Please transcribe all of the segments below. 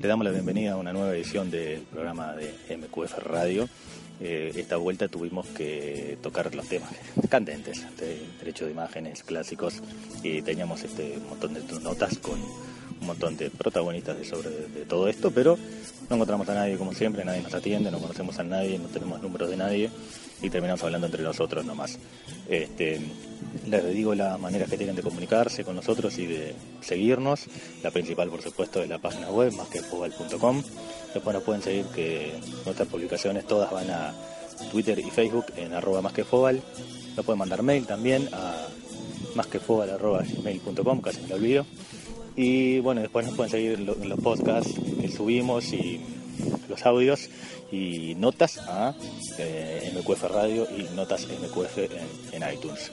Le damos la bienvenida a una nueva edición del programa de MQF Radio. Eh, esta vuelta tuvimos que tocar los temas candentes, de derecho de imágenes clásicos, y teníamos este montón de notas con montón de protagonistas de sobre todo esto, pero no encontramos a nadie como siempre, nadie nos atiende, no conocemos a nadie, no tenemos números de nadie y terminamos hablando entre nosotros nomás. Este, les digo las maneras que tienen de comunicarse con nosotros y de seguirnos. La principal, por supuesto, es la página web, más que Después nos pueden seguir que nuestras publicaciones todas van a Twitter y Facebook en arroba más que Nos pueden mandar mail también a más que arroba gmail.com, casi me lo olvido. Y bueno, después nos pueden seguir los podcasts que subimos y los audios y notas a eh, MQF Radio y notas MQF en, iTunes.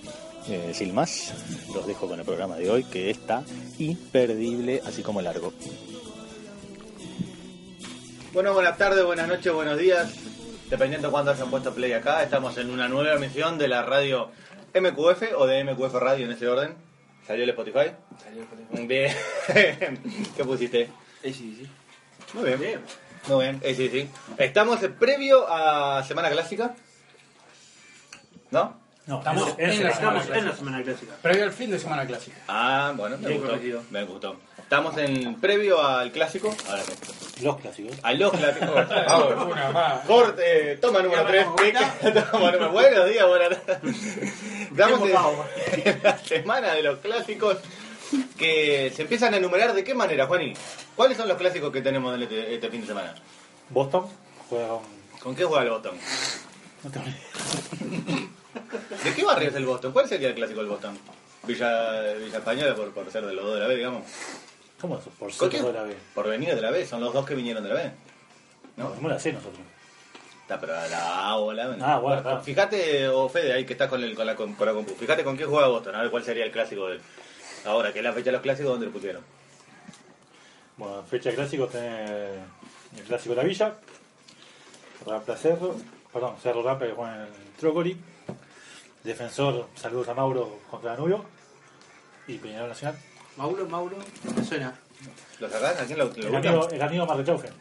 Eh, sin más, los dejo con el programa de hoy que está imperdible, así como largo. Bueno, buenas tardes, buenas noches, buenos días. Dependiendo de cuándo hayan puesto play acá, estamos en una nueva emisión de la radio MQF o de MQF Radio en ese orden. ¿Salió el Spotify? Salió el Spotify. Bien. ¿Qué pusiste? Sí, sí. Muy bien. bien. Muy bien, sí, sí. Estamos previo a Semana Clásica. ¿No? No, estamos, en, la, semana clásica. Previo al fin de Semana Clásica. Ah, bueno, me gustó. Me gustó. Estamos en previo al clásico. Ahora Los clásicos. A los clásicos. Corte, toma número 3. Buenos días, buenas tardes. Estamos en la semana de los clásicos que se empiezan a enumerar de qué manera, Juani. ¿Cuáles son los clásicos que tenemos este, este fin de semana? Boston juega con... ¿Con qué juega el Boston? ¿De qué barrio es el Boston? ¿Cuál sería el clásico del Boston? Villa, Villa Española por, por ser de los dos de la B, digamos. ¿Cómo eso? Por ser de la B. Por venir de la B, son los dos que vinieron de la B. ¿No? Somos la C nosotros. Está, pero la A o la B. Ah, bueno, Fíjate, o Fede, ahí que estás con, el, con, la, con la compu. Fíjate con qué juega Boston, a ver cuál sería el clásico del. Ahora, que es la fecha de los clásicos, ¿dónde lo pusieron? Bueno, fecha de clásicos tiene el clásico de la Villa, Rapla Cerro, perdón, Cerro Rapla que juega en el Trócoli, Defensor, saludos a Mauro contra Danubio y Peñarol Nacional. Mauro, Mauro, me suena. ¿Lo sacás? ¿A quién lo, lo el, amigo, el amigo Marrechaufen.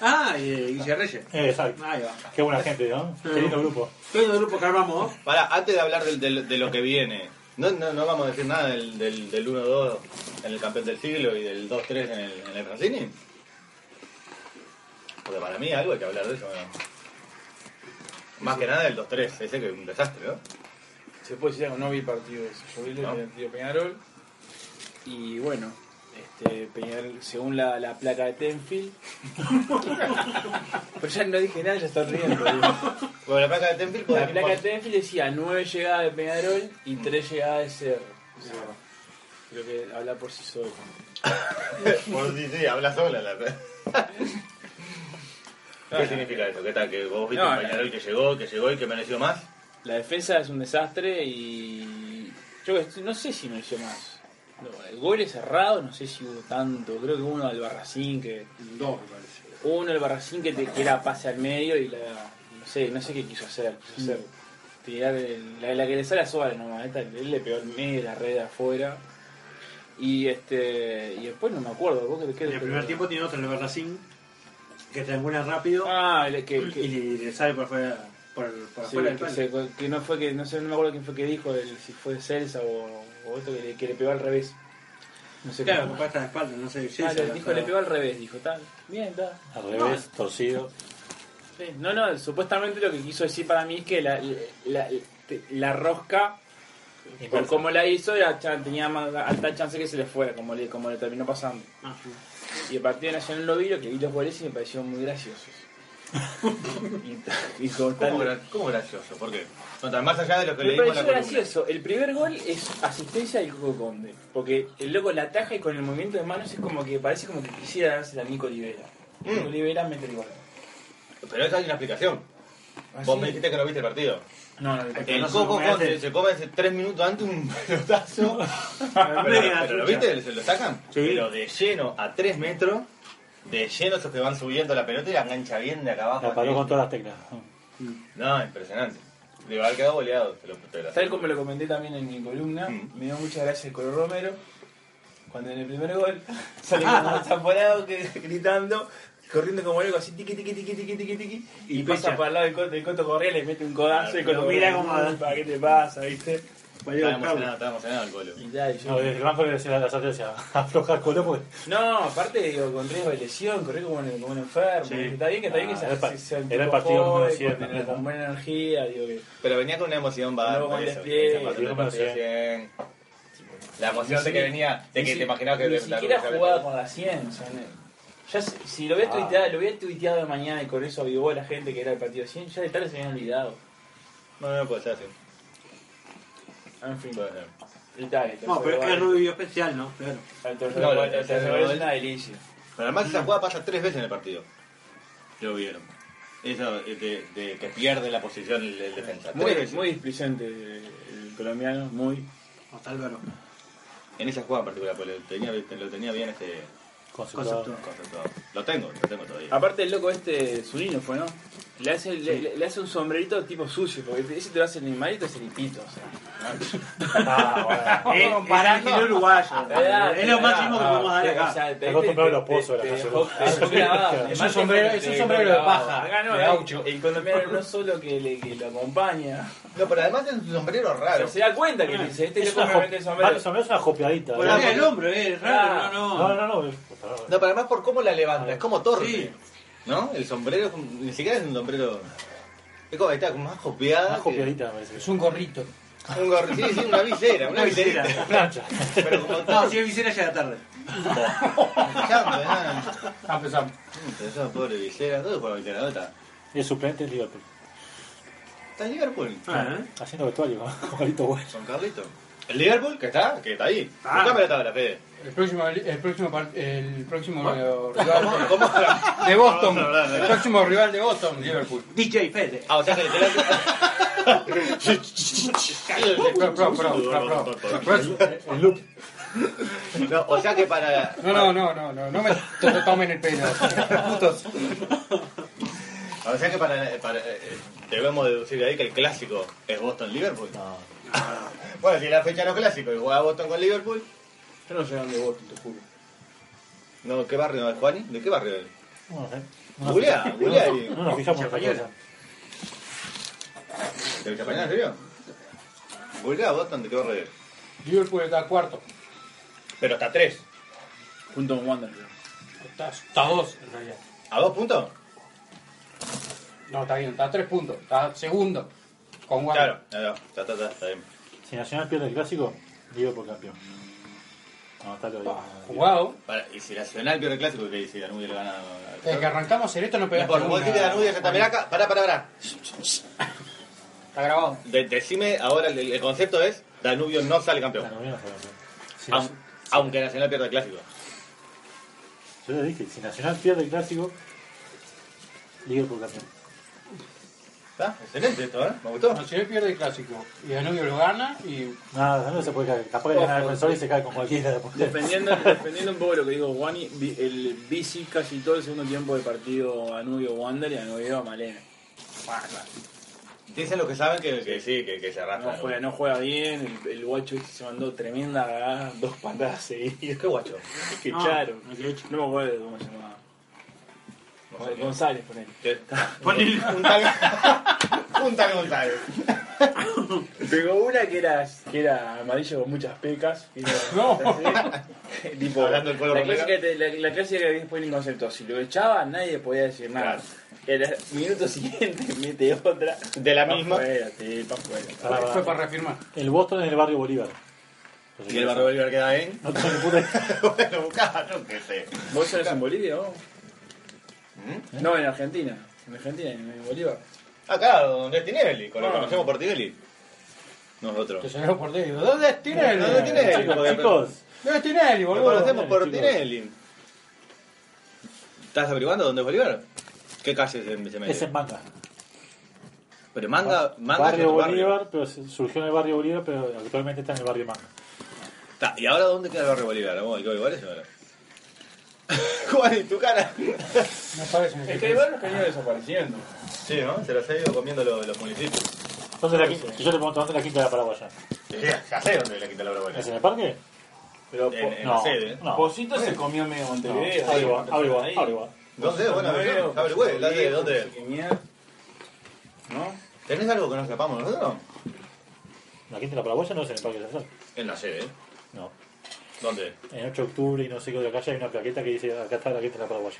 Ah, y eh, Guille Reyes. Eh, exacto. Ahí va. Qué buena gente, ¿no? Qué lindo grupo. Qué lindo grupo que armamos. Para, antes de hablar del, de lo que viene, no, no, no vamos a decir nada del, del, del 1-2 en el campeón del siglo y del 2-3 en el, en el Francini. Porque para mí algo hay que hablar de eso. Más que nada del 2-3, ese que es un desastre, ¿no? Se puede decir algo, no vi partido ese. Yo vi el partido Peñarol y bueno, este, Peñarol, según la, la placa de Tenfield. Pero ya no dije nada, ya está riendo. Bueno, la placa de Tenfield. La placa de Tenfield decía 9 llegadas de Peñarol y 3 llegadas de Cerro. creo que habla por sí solo. por sí, sí, habla sola la ¿Qué significa eso? ¿Qué tal? ¿Que vos viste un Peñarol que llegó, que llegó y que mereció más? La defensa es un desastre y. Yo no sé si mereció más el gol es cerrado, no sé si hubo tanto. Creo que uno al Barracín que. Dos, me parece. Uno al Barracín que, te, que era pase al medio y la. No sé, no sé qué quiso hacer. Quiso hacer tirar la, la, que le sale a Suárez nomás. él le pegó el medio, la red de afuera. Y este y después no me acuerdo. ¿Vos qué, en el primer tiempo tiene otro, el Barracín, que triangula rápido. Ah, que, y le, sale por afuera. Por, por afuera que, que, no fue que no sé no me acuerdo quién fue que dijo el, si fue Celsa o o esto que le, que le pegó al revés. No sé claro, con esta de espalda, no sé. Ah, le, dijo, le pegó al revés, dijo, tal, bien, está. Al revés, torcido. Sí. No, no, supuestamente lo que quiso decir para mí es que la, la, la rosca, por cómo la hizo, tenía más alta chance que se le fuera, como le, como le terminó pasando. Ah, y el partido nacional lo vi, lo que vi los goles y me pareció muy graciosos. Y, ¿Cómo, gracioso? ¿Por qué? más allá de lo que le dijo la gracioso. El primer gol es asistencia del Coco Conde. Porque el loco la ataja y con el movimiento de manos es como que parece como que quisiera darse a Nico Olivera. Mm. Nico Olivera mete el gol. Pero esa hay una explicación. ¿Ah, Vos me dijiste que no viste el partido. No, no, el Coco Conde se come hace tres minutos antes un pelotazo. pero, lo viste, se lo sacan. Pero de lleno a tres metros de lleno esos que van subiendo la pelota y la engancha bien de acá abajo. La paró con todas las teclas. No, impresionante. Digo, haber quedado boleado. Tal como lo comenté también en mi columna, mm. me dio mucha gracia el color Romero. cuando en el primer gol sale como zamporado que, gritando, corriendo como loco así, tiqui, tiqui, tiqui, tiqui, tiqui, tiqui, y, Y pasa por al lado del Coto, el Coto le mete un codazo y Lo mira como- ¿para qué te pasa, viste? Estaba emocionado, estaba emocionado el colo. Y ya, y yo- No, desde el banco le decía a la estrategia, aflojar colo No, aparte digo, con riesgo de lesión, corrí como un, como un enfermo. Sí. Está bien que está bien que Ah, se, era el pa- se- se era el partido joven, 100, con, ¿no? con buena energía, digo que. Pero venía con una emoción Luego bárbara. con eso, despliegue, esa parte del número partido 100. La emoción de que venía, de que Ni te imaginabas que Ni la- siquiera la- jugaba con la 100. o sea, no- ya se- si lo hubiera Ah. tuiteado, lo hubiera tuiteado de mañana y con eso avivó a la gente que era el partido 100, ya de tarde se habían olvidado. No, no puede ser así. En fin. Puede ser. Y tal, el No, pero es gol- rubio especial, ¿no? Claro. el tercer No, gol- el el tercer tercer gol es una delicia. Pero además esa jugada pasa tres veces en el partido. Lo vieron. Eso de, de- de que pierde la posición el, el defensa. Muy, veces. muy displicente el colombiano, muy. Hasta Álvaro. En esa jugada en particular, pues lo tenía, lo tenía bien este Lo tengo, lo tengo todavía. Aparte el loco este Zunino fue, ¿no? Le hace, le- le hace un sombrerito tipo sucio, porque ese te lo hace el Neymar es el hipito, o sea. Ah, bueno. Eh, comparando el uruguayo. ¿Verdad? Es lo máximo que podemos dar acá. te- acostumbrado los pozos, la. Es un sombrero- de paja, Acá no, de gaucho. El colombiano no solo que lo acompaña, No, pero además es un sombrero pero raro. se da cuenta que le dice, este Es una, jo- mete el sombrero. sombrero es una jopeadita. Por ¿eh? arriba del hombro, eh, es raro, no, No, no. no, no. No, pero además por cómo la levanta, es como torre. Sí. ¿No? El sombrero es como- ni siquiera es un sombrero. Es como, ahí está, como más jopeada. Más que- jopeadita me parece. Es un gorrito. Un gorro, sí, sí, una visera, una visera. Plancha. Pero como No, si es visera llega tarde. Escuchando, ¿eh? Ah, empezamos. Esa pobre visera, todo por visera, ¿dónde está? Es suplente en Liverpool. Está en Liverpool. Ah, ¿eh? Haciendo vestuario Carlito Bueno. Son Carlito. ¿El Liverpool? Que está, que está ahí. Ah. Buscame la tabla, Fede. El próximo, el próximo, el próximo ¿Cómo, rival cómo de Boston. Vamos a hablar, El ¿eh? próximo rival de Boston, Liverpool. DJ Fede. Ah, o sea que literal. Pro, pro, pro, pro, pro, pro. El loop. No, o sea que para. No, no, no, no, no, no me to- tomen el pelo. Putos. O sea que para. para eh, debemos deducir de ahí que el clásico es Boston-Liverpool. No. Bueno, si la fecha no es clásico y juega Boston con Liverpool. Yo no sé dónde Boston, te juro. No, ¿qué barrio es, Juani? ¿De qué barrio es? No sé. No nos- googleá no- nos fijamos en cosa. ¿De Villapañada, en serio? Googleá Boston, ¿de qué barrio es? Liverpool está cuarto. Pero está tres. Junto con Wander. Está, está a dos, en realidad. ¿A dos puntos? No, está bien, está a tres puntos. Está segundo. Con Wander. Claro, no, está, está, está, está bien. Si Nacional pierde el clásico, Liverpool campeón. No, está lo Jugado. Para, y si Nacional pierde el clásico, ¿qué dice? Danubio le gana. Desde que arrancamos hacer esto no pegaste importa, vos que Danubio ya está. Mirá acá, pará, pará, pará. Está grabado. De- decime ahora, el, el concepto es: Danubio no sale campeón. La novena fue campeón. Si Aun- Nac- aunque Nacional pierda el clásico. Yo le dije, si Nacional pierde el clásico, Liverpool campeón. ¿Está? Excelente esto, ¿eh? Me gustó. Nacional pierde el clásico. Y Danubio lo gana y Nada, no se puede caer. Capaz que gana el defensor y se cae con cualquiera. Defendiendo, defendiendo un poco lo que dijo Wani, vi- el bici casi todo el segundo tiempo del partido Anubio Wander y Anubio Malena. Dicen los que saben que, que sí, que, que se No arrastra. juega, no juega bien, el, el guacho este se mandó tremenda dos patadas seguidas. ¿Qué guacho? Que No, echaron. no, que echaron. No me acuerdo cómo se llamaba. No. González. ¿Qué? Ponele. Un tal, un tal González. Pegó una que era, que era amarillo con muchas pecas. que era- No. así. tipo, Hablando del pueblo la, clásica, la, la clásica que después en concepto. Si lo echaba, nadie podía decir nada. Claro. El minuto siguiente mete otra. De la Pa' misma. fuera, sí, pa' fuera. Pará, fue, pará. fue para reafirmar. El Boston en el barrio Bolívar. Y el barrio Bolívar queda en. No tengo puta bueno, buscá, yo qué sé. ¿Vos sos en Bolivia vos? ¿Mm? No, en Argentina. En Argentina, en Bolívar. Acá, donde es Tinelli, con lo que Ah. conocemos por Tinelli. Nosotros. Te salió por Tinelli. ¿Dónde es Tinelli? ¿Dónde es Tinelli? Chicos, ¿Dónde es Tinelli, Lo conocemos por chicos. Tinelli. ¿Estás averiguando dónde es Bolívar? ¿Qué calle se, se mete? es en Manga. Pero Manga, Manga es barrio. Bolívar, pero surgió en el barrio Bolívar, pero actualmente está en el barrio Manga. Está, ¿Y ahora dónde queda el barrio Bolívar? ¿Vamos hay que averiguar eso ahora? Juan, ¿y tu cara? Es que hay barrios que han ido desapareciendo. Sí, ¿no? Se los ha ido comiendo los, los municipios. ¿Dónde la quinta? Si yo te pregunto, ¿dónde es la quinta de la Paraguaya? Sí, ya sé dónde es la quinta la Paraguaya. ¿Es en el parque? Pero En, No, la sede. no. Posito se comió medio Montevideo. ahí, Averigua, averigua, ahí. Buena versión. Averigüe, la de dónde. ¿Qué mierda? ¿No? ¿Tenés algo que nos escapamos nosotros? La quinta de la paraguaya no es en el Parque Central. En la sede. No. ¿Dónde? En 8 de octubre y no sé qué otra calle hay una plaqueta que dice acá está la quinta de la paraguaya.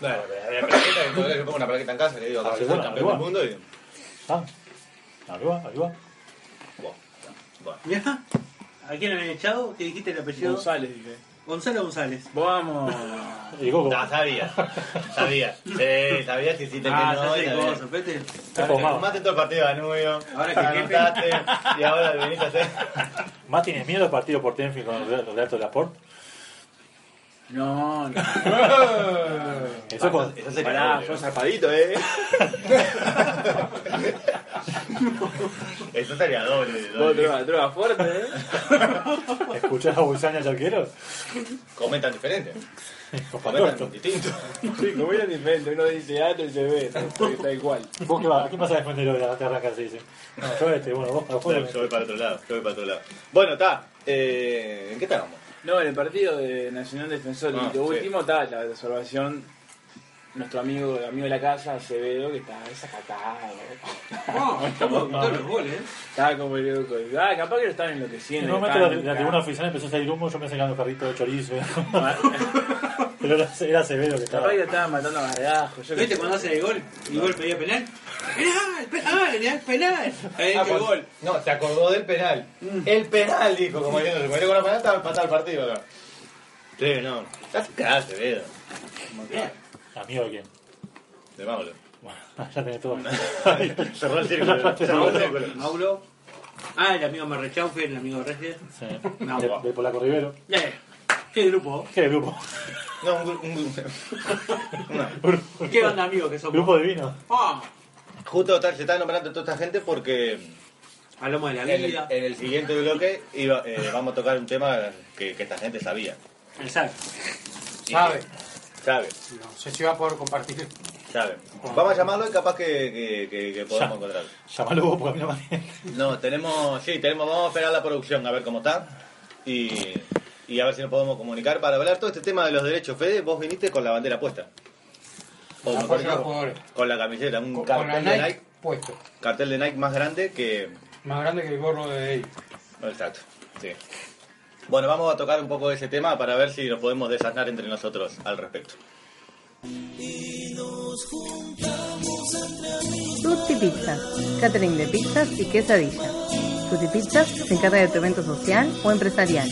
Bueno, la plaqueta, que todavía yo pongo una plaqueta en casa que digo, Ah, sí, bueno, campeón del mundo y... Ah, arriba, arriba. Bueno, bueno. Mirá, ¿a quién le habían echado? ¿Qué dijiste el apellido? González, dije. Gonzalo González. Vamos. Y Coco, No, sabías. Sabías. Sí, sabías que hiciste Ah, que no. ya sé cosas, vete. todo el partido de Danubio. Ahora que anotaste, y ahora venís a hacer. ¿Más tienes miedo al partido por Tenfield con los los de Alto de la Port? No, no. Eso con... Eso sería Pará, ¿no? zarpadito, eh. Eso sería doble. Vos, doble. droga, droga fuerte, eh. ¿Escuchás a Bulsaña y arquero? Comentan diferente. Comentan distinto. Sí, como era diferente. Uno dice A, otro dice B. Está igual. ¿Vos qué vas? ¿A quién vas a defender hoy? Te arrancas así, dice. No, yo este, bueno, vos para juego. yo voy para otro lado. Yo voy para otro lado. Bueno, está. Eh, ¿En qué estábamos? No, en el partido de Nacional Defensor, Ah, y lo sí. último está la observación. Nuestro amigo, amigo de la casa, Acevedo, que está desacatado. No, los goles, ¿eh? Estaba como el loco. Ah, capaz que lo están En enloqueciendo. un que momento la, estaban tribuna oficial empezó a salir humo, yo me sacando carrito de chorizo. Pero era, era Acevedo que estaba. Capaz que lo estaban matando a gargajos. ¿Viste cuando hace el gol? Y gol pedía penal. ¡Penal! ¡Penal! ¡Penal! ¡Penal! Ahí Ah, el gol. No, se acordó del penal. El penal, dijo, como diciendo, se murió con la penal, estaba empatado el partido. Sí, no. Estás cagado, Acevedo. ¿Amigo de quién? De Mauro. Bueno, ya tenés todo. Cerró el círculo. Cerró el círculo. Mauro. Ah, el amigo Marrechaufe, el amigo Reyes. Sí. No, de, Polaco Rivero. Eh, ¿Qué grupo? ¿Qué grupo? No, un, gru- un gru- no. ¿Qué onda, amigo que somos? Grupo de vino. Ah, Justo tal, se está nombrando toda esta gente porque hablamos de la en el, vida. en el siguiente bloque iba- eh, vamos a tocar un tema que, que esta gente sabía. Exacto. Y Sabe. que- Sabe, No sé si va a poder compartir. sabe. Vamos a llamarlo y capaz que, que, que- que podamos encontrarlo. Llamalo vos porque a mí no me No, tenemos, sí, tenemos, vamos a esperar la producción a ver cómo está y, y a ver si nos podemos comunicar para hablar todo este tema de los derechos. Fede, vos viniste con la bandera puesta. O mejor los jugadores. con la camiseta, un Con, con la cartel de Nike, Nike, puesto. cartel de Nike más grande que... Más grande que el gorro de ahí. Exacto, sí. Bueno, vamos a tocar un poco ese tema para ver si nos podemos desasnar entre nosotros al respecto. Tutti Pizza, catering de pizzas y quesadillas. Tutti Pizzas se encarga de tu evento social o empresarial,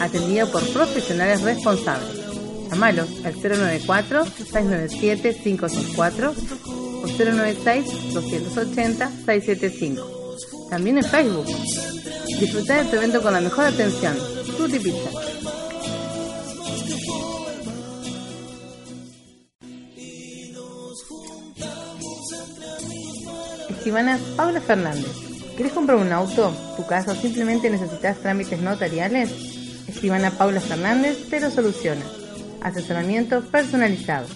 atendido por profesionales responsables. Llámalos al 094-697-564 o 096-280-675. También en Facebook. Disfruta de tu evento con la mejor atención. Pizza. Escribana Paula Fernández. ¿Querés comprar un auto, tu casa o simplemente necesitas trámites notariales? Escribana Paula Fernández te lo soluciona. Asesoramiento personalizado.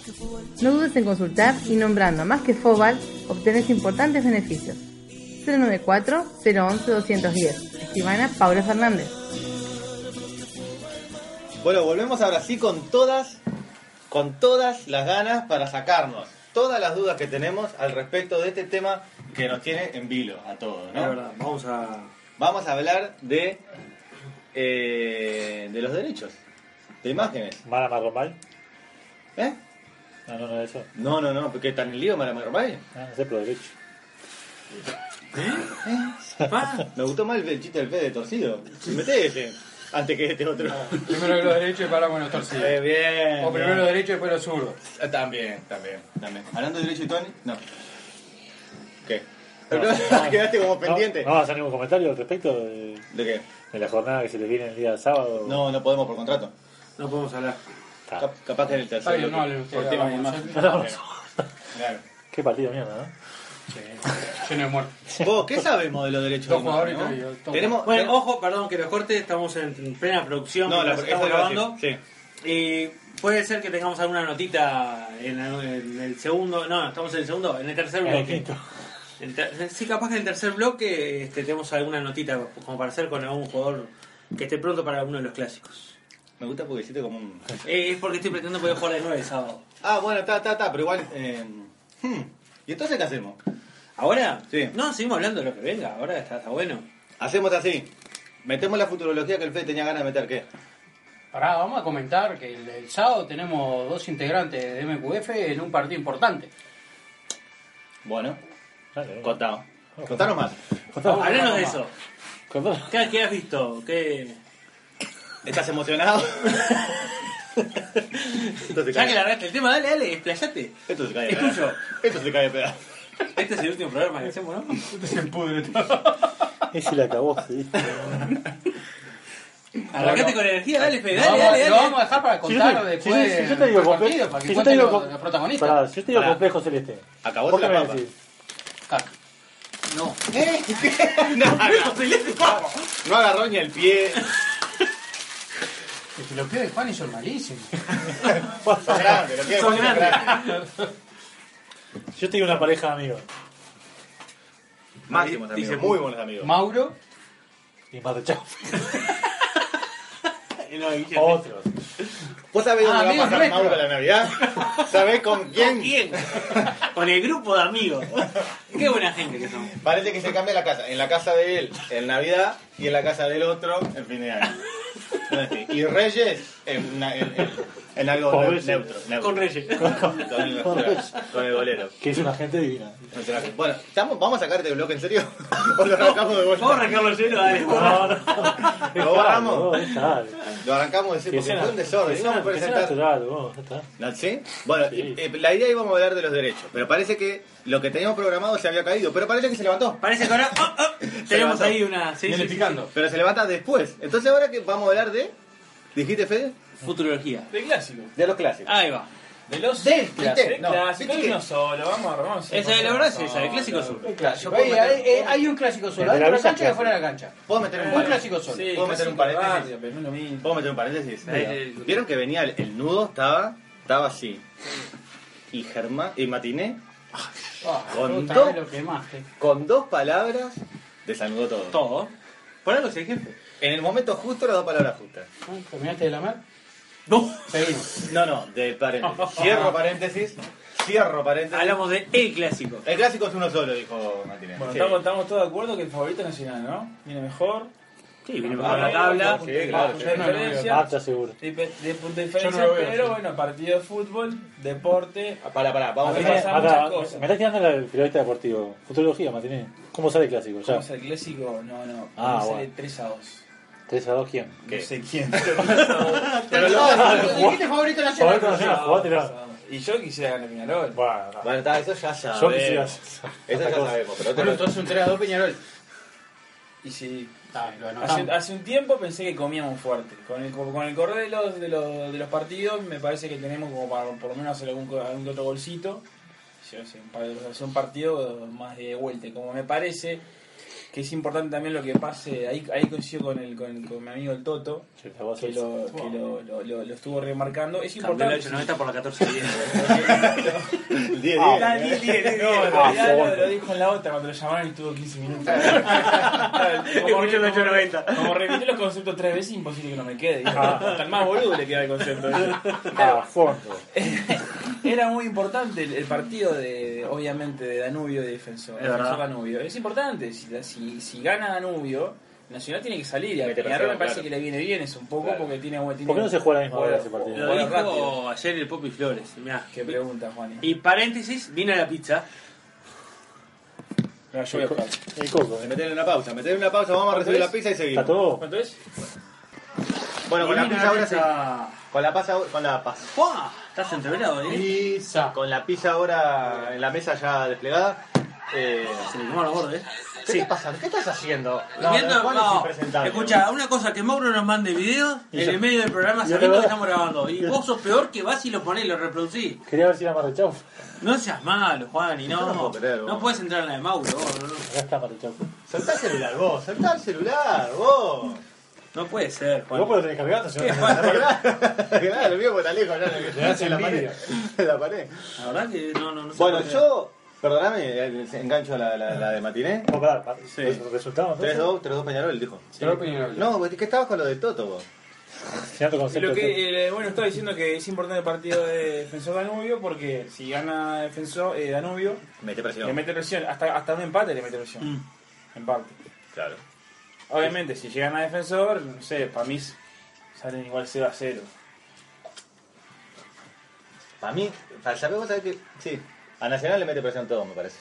No dudes en consultar y nombrando a más que Fobal obtenés importantes beneficios. 094-011-210. Escribana Paula Fernández. Bueno, volvemos ahora sí con todas, con todas las ganas para sacarnos todas las dudas que tenemos al respecto de este tema que nos tiene en vilo a todos, ¿no? verdad, vamos a. Vamos a hablar de eh, de los derechos de imágenes, Mara Marromay. ¿eh? No, no, no, eso. No, no, no, porque está en el lío, Mara Marmay. Ah, no sé, pero derecho. Ah, Me gustó más el chiste del Fede torcido. Mete ese, antes que este otro. Primero los derechos y de los torcidos. Eh, bien. O primero bien. los derechos y después los zurdos. Ah, También, también, también. Hablando de derecho y Tony, no. ¿Qué? No. Quedaste como pendiente. ¿No, ¿No vas a hacer ningún comentario al respecto de, ¿De qué? de la jornada que se le viene el día sábado? No, no podemos por contrato. no podemos hablar. Cap- capaz que en el tercer. Está bien, no No, no, Claro. Qué partido mierda, ¿no? Sí, Lleno de muertos. ¿Vos qué sabemos de los derechos Dos de imagen, jugadores no? y todo. Tenemos. Bueno, ojo, perdón que lo corte, estamos en en plena producción. No, la mientras estamos grabando. Sí. Y puede ser que tengamos alguna notita en, la- en el segundo. No, estamos en el segundo, en el tercer En el bloque. quinto. Ter- sí, capaz que en el tercer bloque este, tenemos alguna notita como para hacer con algún jugador que esté pronto para uno de los clásicos. Me gusta porque hiciste como un... Eh, es porque estoy pretendiendo poder jugar de 9 el sábado. Ah, bueno, está, está, está, pero igual... eh, hmm. ¿Y entonces qué hacemos? ¿Ahora? Sí. No, seguimos hablando de lo que venga, ahora está, está bueno. Hacemos así. Metemos la futurología que el Fede tenía ganas de meter, ¿qué? Pará, vamos a comentar que el, el sábado tenemos dos integrantes de MQF en un partido importante. Bueno, Dale, contado. Contanos más. Háblanos de eso. ¿Qué, qué has visto? ¿Qué... ¿Estás emocionado? Esto se Ya cae. que largaste el tema, dale, dale, explayate. Esto se cae de Es pedazo. tuyo. Esto se cae de pedazo. Este es el último programa que hacemos, ¿no? Se pudre todo. Y si la acabó, sí. Arrancate con energía, dale, Fede, dale, vamos, dale, lo dale. vamos a dejar para Si yo contar te- después si yo- si yo te digo del comple- partido, para que si yo te digo. Pará, si yo te digo complejo celeste. Acabó ¿Vos qué me decís? Caca. No. No agarró ni el pie. Es que los pies de Juani son malísimos. Son grandes, los pies de Son Juan grandes. Yo tengo una pareja de amigos. Máximos amigos, Dice- muy buenos amigos. Mauro, Y más de chao. No, Guille, Otros. ¿Vos sabés Ah, dónde va a pasar nuestros. Mauro la Navidad? ¿Sabés con quién? ¿Con quién? Con el grupo de amigos. Qué buena gente que son. Parece que se cambia la casa. En la casa de él en Navidad y en la casa del otro en fin de año. Y Reyes en, una- en- en- en algo neutro, neutro. Con Reyes. Con, el, con el bolero. Que es una gente divina. Bueno, ¿estamos- ¿vamos a sacarte el bloque en serio? ¿O lo arrancamos de Vamos a vuelta? arrancarlo lleno, dale. No, no. ¿Lo borramos? No, dejalo. Lo arrancamos de Que porque sea, fue un desorden. que sea, puede que sea sentar. natural, vos, ya está. ¿No? ¿Sí? Bueno, Sí. eh, la idea íbamos a hablar de los derechos, pero parece que lo que teníamos programado se había caído, pero parece que se levantó. Parece que ahora oh, oh, tenemos levantó. ahí una. Sí, viene sí, sí, picando. Pero se levanta después. Entonces ahora que vamos a hablar de... ¿Dijiste, Fede? Futurología. De clásico. De los clásicos. Ahí va. De los Del clásicos. ¿viste? No, clásicos ¿viste hay que- uno solo. Vamos a vamos Esa es la verdad, es esa, el clásico clásico. Hay, hay- hay- hay un clásico solo, de la de cancha y Clásico. afuera de la cancha. ¿Puedo meter un clásico solo. Sí, ¿Puedo meter un clásico paréntesis? barrio, no mismo. ¿Puedo meter un paréntesis? Eh, ¿Vieron que venía el, el nudo? Estaba, estaba así. Y Germán y Matiné, Ah, Con dos- vez lo quemaste. con dos palabras, desanudó todo. Todo. Por algo el jefe. En el momento justo, las dos palabras justas. Ah, ¿Terminaste de lamer? No. Seguimos. No, no, del paréntesis. Cierro paréntesis. Cierro paréntesis. Hablamos de el clásico. El clásico es uno solo, dijo Matiné. Bueno, Sí. estamos, estamos todos de acuerdo que el favorito es Nacional, ¿no? Viene mejor. Sí, viene Ah, por la tabla. Sí, claro. Punto sí. diferencia. Seguro. De, de punto de Yo no diferencia, veo, pero sí. bueno, partido de fútbol, deporte. Pará, pará, vamos a ver. Acá, cosas. me estás tirando el periodista deportivo. Futurología, Matiné. ¿Cómo sale el clásico? Ya. ¿Cómo el clásico? No, no. Ah, sale bueno. 3 a 2. 3 a 2, ¿quién? ¿Qué? No sé quién. Pero lo- Dijiste favorito nacional. Favorito nacional, jugátela. Y yo quisiera ganar Peñarol. Bueno, Bueno, está, eso ya yo quisiera. sabemos. Eso ya sabemos, pero Bueno, entonces un 3 a 2 Peñarol. Y si Hace, hace un tiempo pensé que comíamos fuerte. Con el, con el correr de los, de, los, de los partidos me parece que tenemos como para por lo menos hacer algún, algún otro golcito. Yo sé, un partido más de vuelta. Como me parece que es importante también lo que pase, ahí, ahí coincido con, el, con, con mi amigo el Toto, que lo, que lo, lo, lo- lo estuvo remarcando. Es Campeón del importante. 890 por la 14 El 10, Ah, 10. Dani, diez, diez, no, lo, dijo en la otra cuando lo llamaron y estuvo 15 minutos. Escuchó el 890. Como repitió los conceptos tres veces, imposible que no me quede. Hasta el más boludo le queda el concepto. A fondo. Era muy importante el, el partido de, obviamente, de Danubio y de Defensor. Es Defensor. Danubio. Es importante. Si, si, si gana Danubio, Nacional tiene que salir. Y a Peñarol me parece claro. que le viene bien eso un poco Claro. porque tiene, tiene ¿Por qué no se juega a la misma hora ese partido? Lo dijo rápido. ayer el Popi Flores. Mirá. Qué pregunta, Juan. Y paréntesis, viene la pizza. yo voy a jugar. El coco, ¿eh? Meterle una pausa, meterle una pausa, vamos a recibir la pizza y ¿Está seguimos. todo? ¿Cuánto es? Bueno, con Y la pizza ahora sí. Con la pasa, con la paz. ¡Fua! Estás entreverado, ¿eh? Pizza. Con la pizza ahora en la mesa ya desplegada. Eh, Se le quemó los bordes, ¿eh? ¿Qué Sí. te pasa? ¿Qué estás haciendo? Viendo- no, es impresentable. escucha, una cosa, que Mauro nos mande videos Y en yo- el medio del programa y sabiendo que estamos grabando. Y vos sos peor que vas y lo ponés y lo reproducís. Quería ver si era Marrechau. No seas malo, Juan, y no. No puedo creer, vos. no puedes entrar en la de Mauro, vos, no, no. Acá está Marrechau. Soltá el celular vos, soltá el celular vos. No puede ser, Juan. Vos cargando, si no tenés Claro, lo mío por está lejos, ya en la pared. En la pared. La verdad que no, no, no sé Bueno, por yo Perdóname, eh, engancho la, la, la de matiné. ¿Cómo para? Sí. ¿Resultados? 3-2, 3-2 Peñarol, dijo. Pero Peñarol. No, pues, ¿qué estabas con lo de Toto vos? Lo que, eh, bueno, estaba diciendo que es importante el partido de Defensor Danubio porque si gana Defensor eh, Danubio, Mete presión. le mete presión. Hasta, hasta un empate le mete presión. Empate. Claro. Obviamente, si llegan a Defensor, no sé, para mí salen igual 0 a 0. Para mí, para saber vos sabés que sí, a Nacional le mete presión todo, me parece.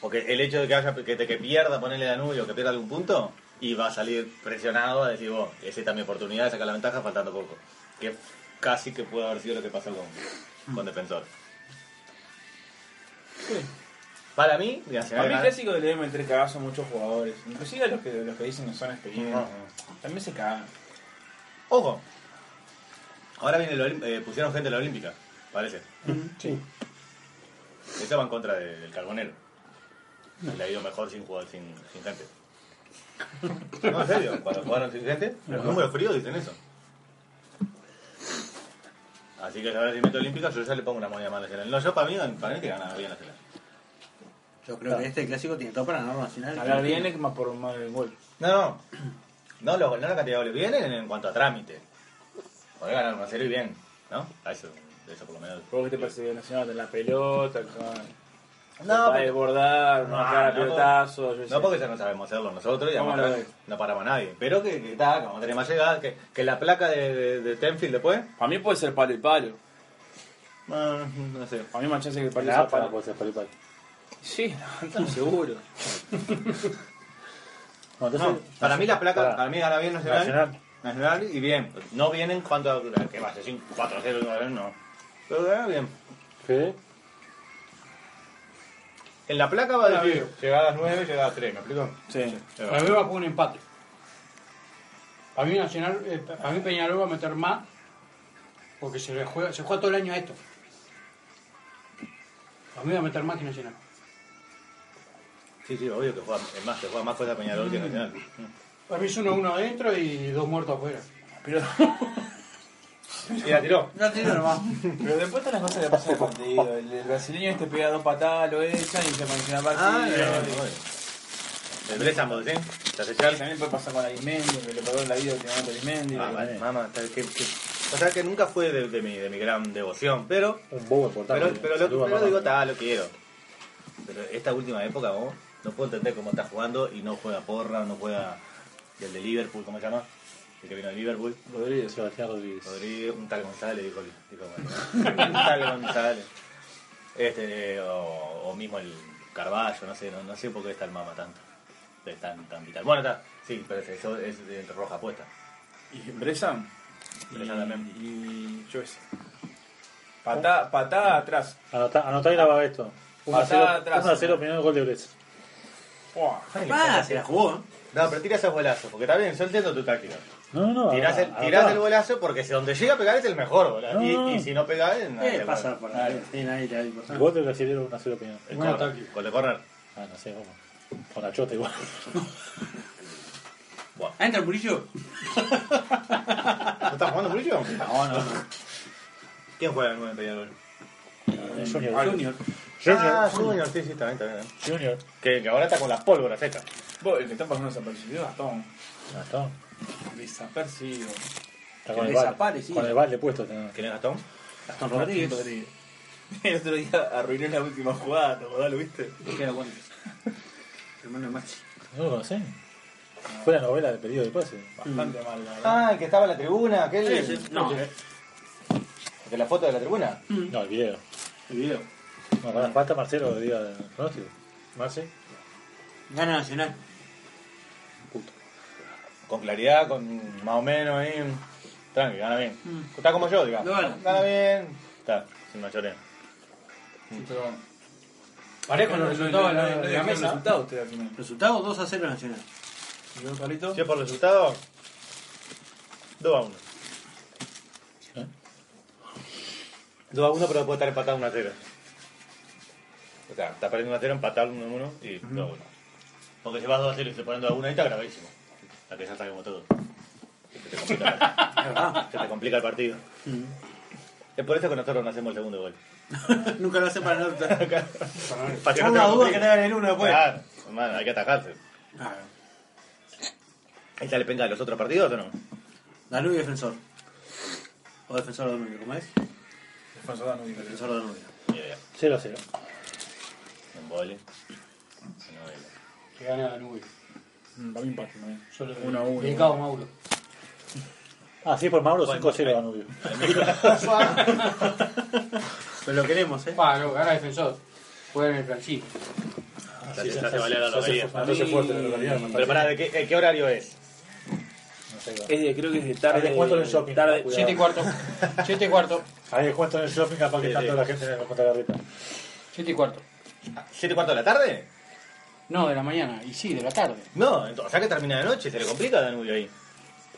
Porque el hecho de que haya que, de que pierda, ponerle Danubio, que pierda algún punto, y va a salir presionado a decir, vos, esa es mi oportunidad de sacar la ventaja faltando poco. Que casi que puede haber sido lo que pasó con, con Defensor. Para mí, Nacional Para mí clásico le debe meter cagazo a muchos jugadores. Inclusive a los que, los que dicen que son experiencia. No, También se cagan. Ojo. Ahora viene el eh, pusieron gente en la Olímpica, parece. Sí. Eso va en contra de- del Carbonero. Le ha ido mejor sin jugar, sin, sin gente. No, en serio, cuando jugaron sin gente, los números fríos dicen eso. Así que ahora si meto Olímpica, yo ya le pongo una moneda más nacional. No, yo para mí, para mí que gana bien nacional. Yo creo que este clásico tiene todo para ganar Nacional. Hablar bien es más por más del gol. No, no. No, lo- no la cantidad de goles. Vienen en cuanto a trámite. Podés ganar 1 0 y bien, ¿no? A eso, eso por lo menos. ¿Vos qué te parece Nacional en la pelota? Con... No, va a porque- desbordar, no, cara no, pelotazo. No porque ya no sabemos hacerlo nosotros y ¿Cómo además no, paramos a nadie. Pero que, que está, que vamos a tener más llegada, que, que la placa de, de, de Tenfield después. Para mí puede ser palo y palo. No, no sé. Para mí más chance que el palo AFA palo. puede ser palo y palo. Sí, no, seguro. Bueno, entonces, No, para mí la placa, para- para mí gana bien Nacional. Nacional. Nacional y bien. No viene en cuanto a que va a ser 4 0, no. Pero gana bien. Fede. En la placa va a decir llegadas 9, llegadas 3, ¿me explico? Sí. Para mí va por un empate. Para mí Nacional, eh, para mí Peñarol va a meter más porque se le juega, se juega todo el año a esto. Para mí va a meter más que Nacional. Sí, sí, obvio que juega, es más, que juega más cosas Peñarol que Nacional. Para mí es uno uno adentro y dos muertos afuera. Pero, Y la tiró. No tiro nomás. pero después todas las cosas que pasan el partido. El, el brasileño este pega dos patadas, lo echan y se menciona el Ah, partido. no, no. El Bressan, ¿sí? La también puede pasar con la Dismendi, que le pegó en la vida últimamente a Dismendi. Ah, vale. Mamá, tal que, que- o sea que nunca fue de, de mi, de mi gran devoción, pero Un bobo importante. pero, pero, lo, pero digo, ta, lo quiero. Pero esta última época, vos, no puedo entender cómo está jugando y no juega Porra, no juega el de Liverpool, ¿cómo se llama? El que vino de Liverpool. Rodríguez. Sebastián Rodríguez. Rodríguez, un tal González, dijo, dijo bueno, un tal González. Este, o, o mismo el Carballo, no sé, no, no sé por qué está el mama tanto. Es tan, tan vital. Bueno, está, sí, pero es- eso es de roja puesta. Y. Bressan y- también. Y yo ese. Patada, patada atrás. Anotá, anotá y graba esto. 1 a Patada 0, atrás. 1 a 0 primer gol de Bres. Ah, se la jugó, ¿eh? No, pero tira esos bolazos, porque está bien, yo entiendo tu táctica. No, no, no. Tirás el, tirás el bolazo porque si donde llega a pegar es el mejor bolazo. No, y, no. y si no pega es nadie Eh, pasa por ahí. Sí, nadie te va a gol del brasileño 1 a 0 primer. El Buen corner, ataque. Con el corner. Ah, no sé, cómo. Con la chota igual. Buah. Ah, entra el Murillo. ¿No estás jugando Murillo? No, no, no. ¿Quién juega el 9 en Peñarol? Eh, Junior. Junior. Ah, Junior, sí, sí, también, también. Junior. Que, que ahora está con las pólvoras secas. Vos, el que está pasando desapercibido, Gastón. Está. Desapercibido. Está con el balde. Con el balde puesto. ¿Quién es Gastón? Gastón Rodríguez. El otro día arruinó la última jugada, ¿te acordás? ¿Lo viste? Queda bueno. Hermano de Maxi. ¿No lo conocés? Fue la novela de pedido de pase. Bastante mal, la verdad. Ah, el que estaba en la tribuna, aquel. Ese. No, ¿El de la foto de la tribuna? No, el video. el video. No, con la falta Marcelo diga el pronóstico. Marce. Gana Nacional. Con claridad, con más o menos ahí. Tranqui, gana bien. Está como yo, digamos. Gana. Gana bien. Está, sin mayoría. Parejo los resultados la, de la mesa. resultado usted al final. Resultado 2 a 0 Nacional. ¿Y vos, Carlito? Si es por resultado, 2 a 1. ¿Eh? 2 a 1, pero puede estar empatado 1 a 0. O sea, está perdiendo 1 a 0, empatar 1 a 1 y 2 a 1. Porque si vas 2 a 0 y se ponen 2 a 1, ahí está gravísimo. La que ya sabemos todo. Se te complica, se te complica el partido. Es por eso que nosotros no hacemos el segundo gol. Nunca lo hace para no. Para que Por no una te duda que te hagan el uno después. Claro, hermano, hay que atajarse. Ah, ¿Esta le penca de los otros partidos o no? Danubio y defensor. O defensor de Danubio, ¿cómo es? Defensor Danubio. Defensor de Danubio. Ni idea. 0 a 0. En vole. Que gana la nube. Mm, Para mí empate, ¿no? Solo Uno a uno. Dedicado a Mauro. Ah, sí, por Mauro, Bueno, 5 a 0 ahí. Danubio. Pero lo queremos, ¿eh? Pa, no, gana defensor. Juega en el Francisco. Se se hace valer la Se localidad. se fuerte la localidad. me Pero parece. pará, ¿de qué, eh, qué horario es? No sé, Es de, creo que es de Hay tarde. descuento en el shopping. Tarde, Cuidado. 7 y cuarto. 7 y cuarto. Hay descuento en el shopping, capaz que Sí, está sí. toda la gente en la Punta Garrita. 7 y cuarto. ¿Siete y cuarto de la tarde? No, de la mañana. Y sí, de la tarde. No, entonces, o sea que termina de noche, se le complica a Danubio ahí.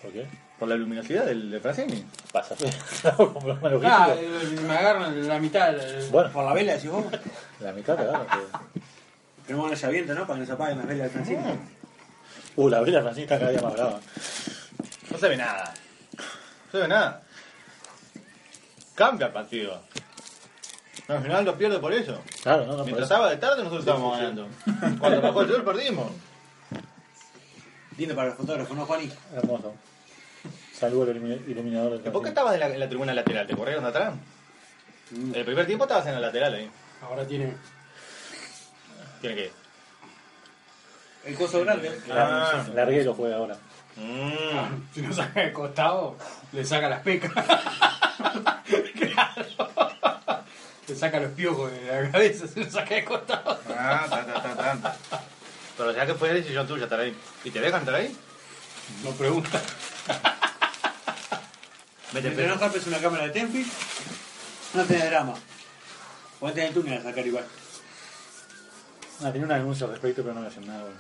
¿Por qué? Por la luminosidad del, del Francini. Pasa. Ah, me agarran la mitad. Bueno, Por la vela, decís vos. la mitad te agarran. que- Que no van a viento, ¿no? Para que no se apaguen las velas del Francisco. Uh, la vela Francisca cada día más brava. No se ve nada. No se ve nada. Cambia el partido. No, al final lo pierde por eso. Claro, no, no, Mientras estaba de tarde nosotros estábamos ganando. Cuando bajó el sol perdimos. Lindo para los fotógrafos, ¿no, Juani? Hermoso. Saludo al ilumi- iluminador del ¿Por qué estabas en la, en la tribuna lateral? ¿Te corrieron de atrás? El primer tiempo estabas en la lateral ahí. Ahora tiene. ¿Tiene que? El coso grande. Ah. Larguero juega ahora. Mm. Si lo saca de costado, le saca las pecas. claro. Le saca los piojos de la cabeza, se lo saca de costado. Ah, ta, ta, ta, ta. Pero ya que fue decisión tuya estar ahí. ¿Y te dejan estar ahí? No pregunta. Vete, Mientras no una cámara de Tenfi, no tenés drama. Vos tenés el túnel a sacar igual. Ah, tenía una denuncia al respecto, pero no a hacer nada. bueno.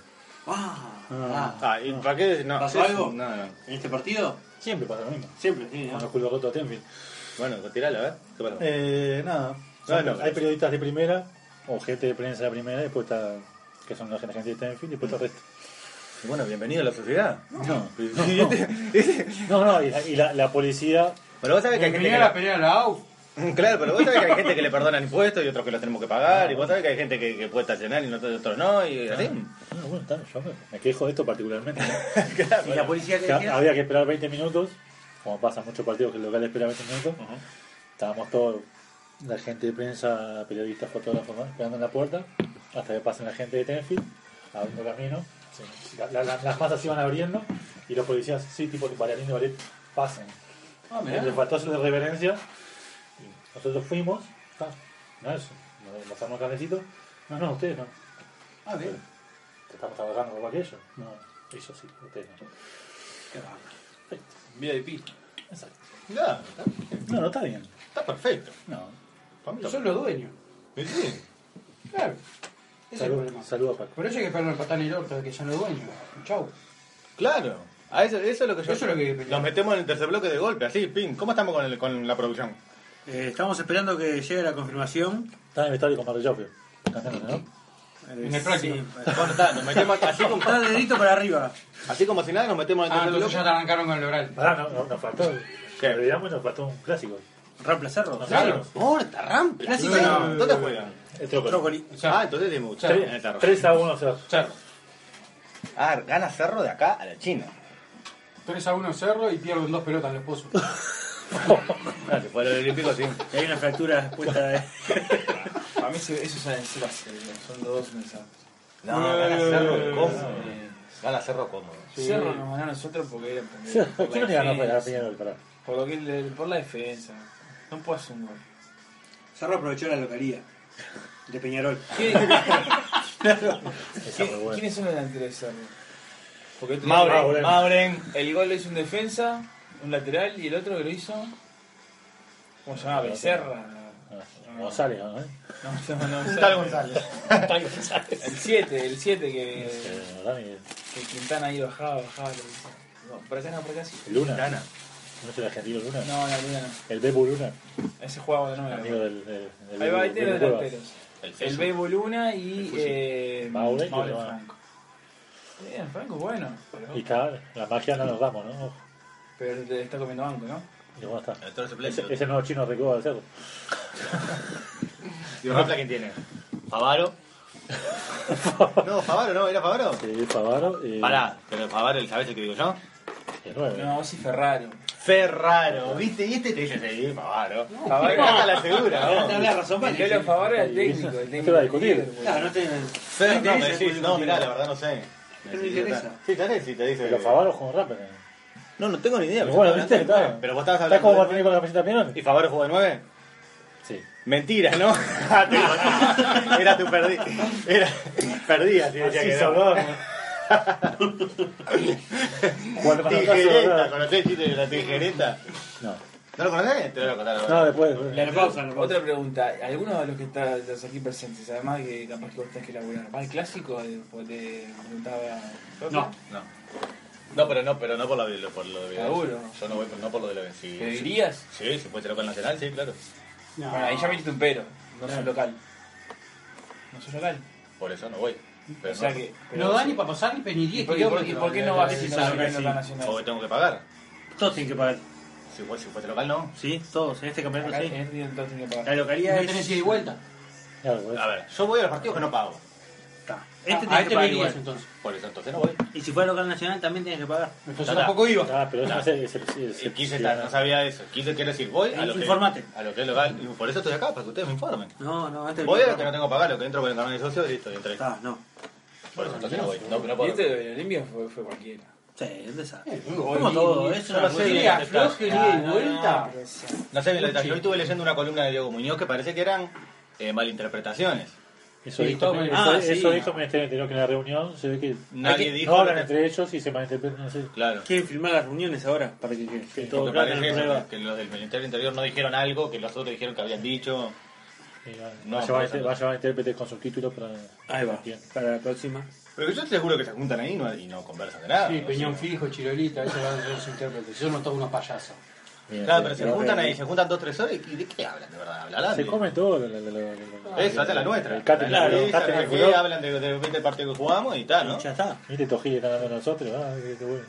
Ah, Ah. ah. ¿y para qué? No, ¿Pasó sí, algo? No, no. ¿En este partido? Siempre pasa lo mismo. Siempre, sí, Cuando ¿no? Julio roto a Tenfield. Bueno, tirala, a ver. ¿Qué pasó? Eh, nada. Bueno, hay periodistas de primera, o gente de prensa de primera, y después está, que son la gente de Tenfield, y después está el resto. Y bueno, bienvenido a la sociedad. No, este, no, no, y, la, y la, la policía, Pero vos sabés que hay gente que... la pelea de la AUF. le- Claro, pero vos sabés que hay gente que le perdonan impuestos y otros que los tenemos que pagar. Y vos sabés que hay gente que, que puede estacionar y nosotros otros no. Y así. bueno, bueno, está, yo me, me quejo de esto particularmente. ¿no? ¿Y la policía que Que decía? había que esperar 20 minutos, como pasa en muchos partidos que el local espera 20 minutos. Estábamos todos, la gente de prensa, periodistas, fotógrafos, ¿no? esperando en la puerta, hasta que pasen la gente de Tenfield, abriendo camino. Sí, la- la- la- las masas se iban abriendo y los policías, sí, tipo bailarín de ballet, pasen. Ah, Le faltó hacerle reverencia. Y nosotros fuimos, no eso, nos pasamos el carnecito. No, no, ustedes no. Ah, bien. Te estamos trabajando con aquello. No, eso sí, ustedes no. VIP. Exacto. Ya, No, no está bien. está perfecto. No. Son los dueños. perfecto. Sí. Claro. Ese es el Saludos problema. Paco. Por eso hay que esperar el patán y el orto de que son los dueños. Chau. Claro. A eso, eso es lo que yo... Eso es lo que- Nos metemos en el tercer bloque de golpe, así, pin. ¿Cómo estamos con, el, con la producción? Eh, estamos esperando que llegue la confirmación. Está en el estadio con Marrillo, cantando, ¿no? En el práctico. Sí, Bueno, está, nos metemos así como, está dedito para arriba. así como si nada, nos metemos en el Ah, tercer ya bloque. te arrancaron con el oral. Pará, no, no, nos faltó. ¿Qué? Olvidamos y nos faltó un clásico. Rampla Cerro. Claro. Horta, Rampla. Sí, no. ¿Dónde juegan? El Trócoli. Ah, entonces de mucho. 3 a 1 Cerro. Cerro. Ah, gana Cerro de acá a la China. 3 a 1 Cerro y pierden dos pelotas los pozos. Fuera el olímpico, sí. Y hay una fractura expuesta de... Para mí se- eso ser así, son dos mensajes. No, gana Cerro de cómodo. Eh, Gana Cerro cómodo. Cerro nos ganó a nosotros porque era por, ¿Quién no le ganó para la Peñarol? Por, lo que, por la defensa. No puedo hacer un gol. Cerro aprovechó la localía de Peñarol. ¿Quién- Esa quién- fue buena. ¿Quiénes son los delanteros de Cerro? Porque el- Mauren, Mauren. Mauren. El gol lo hizo un defensa, un lateral y el otro que lo hizo. ¿Cómo se llama? Becerra. Ah, González, ¿no? No, no, no. Tal González. El 7, el 7 que, que Quintana ahí bajaba, bajaba. No, por acá no, por acá sí. Luna. Gana. ¿No es el argentino Luna? No, la Luna no. El Bebu Luna, Ese jugaba de nuevo. amigo del. del, del Ahí va, ahí tiene los delanteros. El El. Bebo Luna y eh. Franco. Bien, Franco es bueno, pero, Y cada, la magia no nos damos, ¿no? pero te está comiendo banco, ¿no? Y bueno, está. Ese, ese nuevo chino recoba de cerdo. ¿Y Rampla quién tiene? Favaro. no, Favaro no, ¿era Favaro? Sí, Favaro. Y, Pará, pero Favaro, ¿sabes el que digo yo? el nueve. No, sí, Ferraro. Ferraro, ¿viste? Y este te dice, sí, Favaro. Favaro. Favaro, la segura, No, vos. tenés razón, El Lolo Favaro era el técnico. El No técnico a discutir. Claro, no te. Fer, no, me decís, no, mirá, la verdad no sé. ¿Qué me interesa? Sí, tenés, sí, te dice. Pero Favaro jugó en Rampen. No, no tengo ni idea. Pero pero bueno, viste, nueve. Pero vos estabas ¿Sabes hablando cómo va a de tener con la camiseta Pinón? ¿Y Favaro jugó de 9? Sí. Mentira, ¿no? Era tu perdí. Era perdía, si decía que no. Tijereta, ¿conocés el chiste de la tijereta? No. ¿No lo conocés? Te lo voy a contar ahora. No, después. La pausa, la pausa. Otra pregunta, ¿alguno de los que están los aquí presentes, además que capaz que vos tenés que laburar, ¿va al clásico? De, pues te preguntaba. No. No. No, pero no, pero no por, la, por lo de Seguro. Yo no voy, no por lo de la sí, ¿Te sí. dirías? Sí, si puede ser local nacional, sí, claro. No. Bueno, ahí ya me hiciste un pero, no soy local. No soy local. Por eso no voy. Pero O sea no, que. No da ni para pasar ni ni ¿Y 10 por, qué no vas Eh, si no sí. nacional? porque tengo que pagar. Todos tienen que pagar. Si fuese, si fuese local, no. Sí, todos. En este campeonato Acá sí. en este tiene- todos tienen que La localidad No es. tenés ida y vuelta. Claro, pues. A ver, yo voy a los partidos que no pago. Está. Este Este a tiene que este no pagar igual. entonces. Por eso entonces no voy. Y si fuera local nacional también tienes que pagar. Entonces tampoco iba. Ah, pero No. es el- sabía eso. Quise, quiero decir, voy a lo, que, a lo que es local. Y por eso estoy acá, para que ustedes me informen. No, no, este Voy a lo que no tengo que pagar, lo que entro por el canal de socio y listo, y entré. Está, no. Por eso entonces no voy. No, no puedo. este de Olimpia fue, fue cualquiera. Sí, es desastre. Eh, Como todo, es yo una no sé. Sí, cosa. afloje, ida y vuelta. No sé bien los detalles. Hoy estuve leyendo una columna de Diego Muñoz que parece que eran eh, malinterpretaciones. Eso dijo, eso, ah, eso sí. dijo el Ministerio Interior que en la reunión se ve que Nadie que dijo no hablan que- entre ellos y se malinterpretan así. Claro. Quieren filmar las reuniones ahora para que, que, que todo parece eso, que los del Ministerio Interior no dijeron algo que los otros dijeron que habían dicho. Va, No, va a llevar, eso no. va a llevar intérpretes con subtítulos para. Ahí va. Bien. Para la próxima. Pero yo te seguro que se juntan ahí y no, y no conversan de nada. Sí, ¿no? Peñón Fijo, Chirolita, eso van a ser los intérpretes. Son todos unos payasos. Bien, Claro, pero se juntan ahí, se juntan dos, tres horas y ¿de qué hablan de verdad? ¿Hablarán? Se come todo. lo- lo- lo- lo- lo- Eso, hace la nuestra. El catering, Claro, el catering ¿de del qué? fútbol. hablan de, de 20 partidos que jugamos y tal, ¿no? Ya está. Viste Tojille están hablando de nosotros. Ah, qué, qué bueno.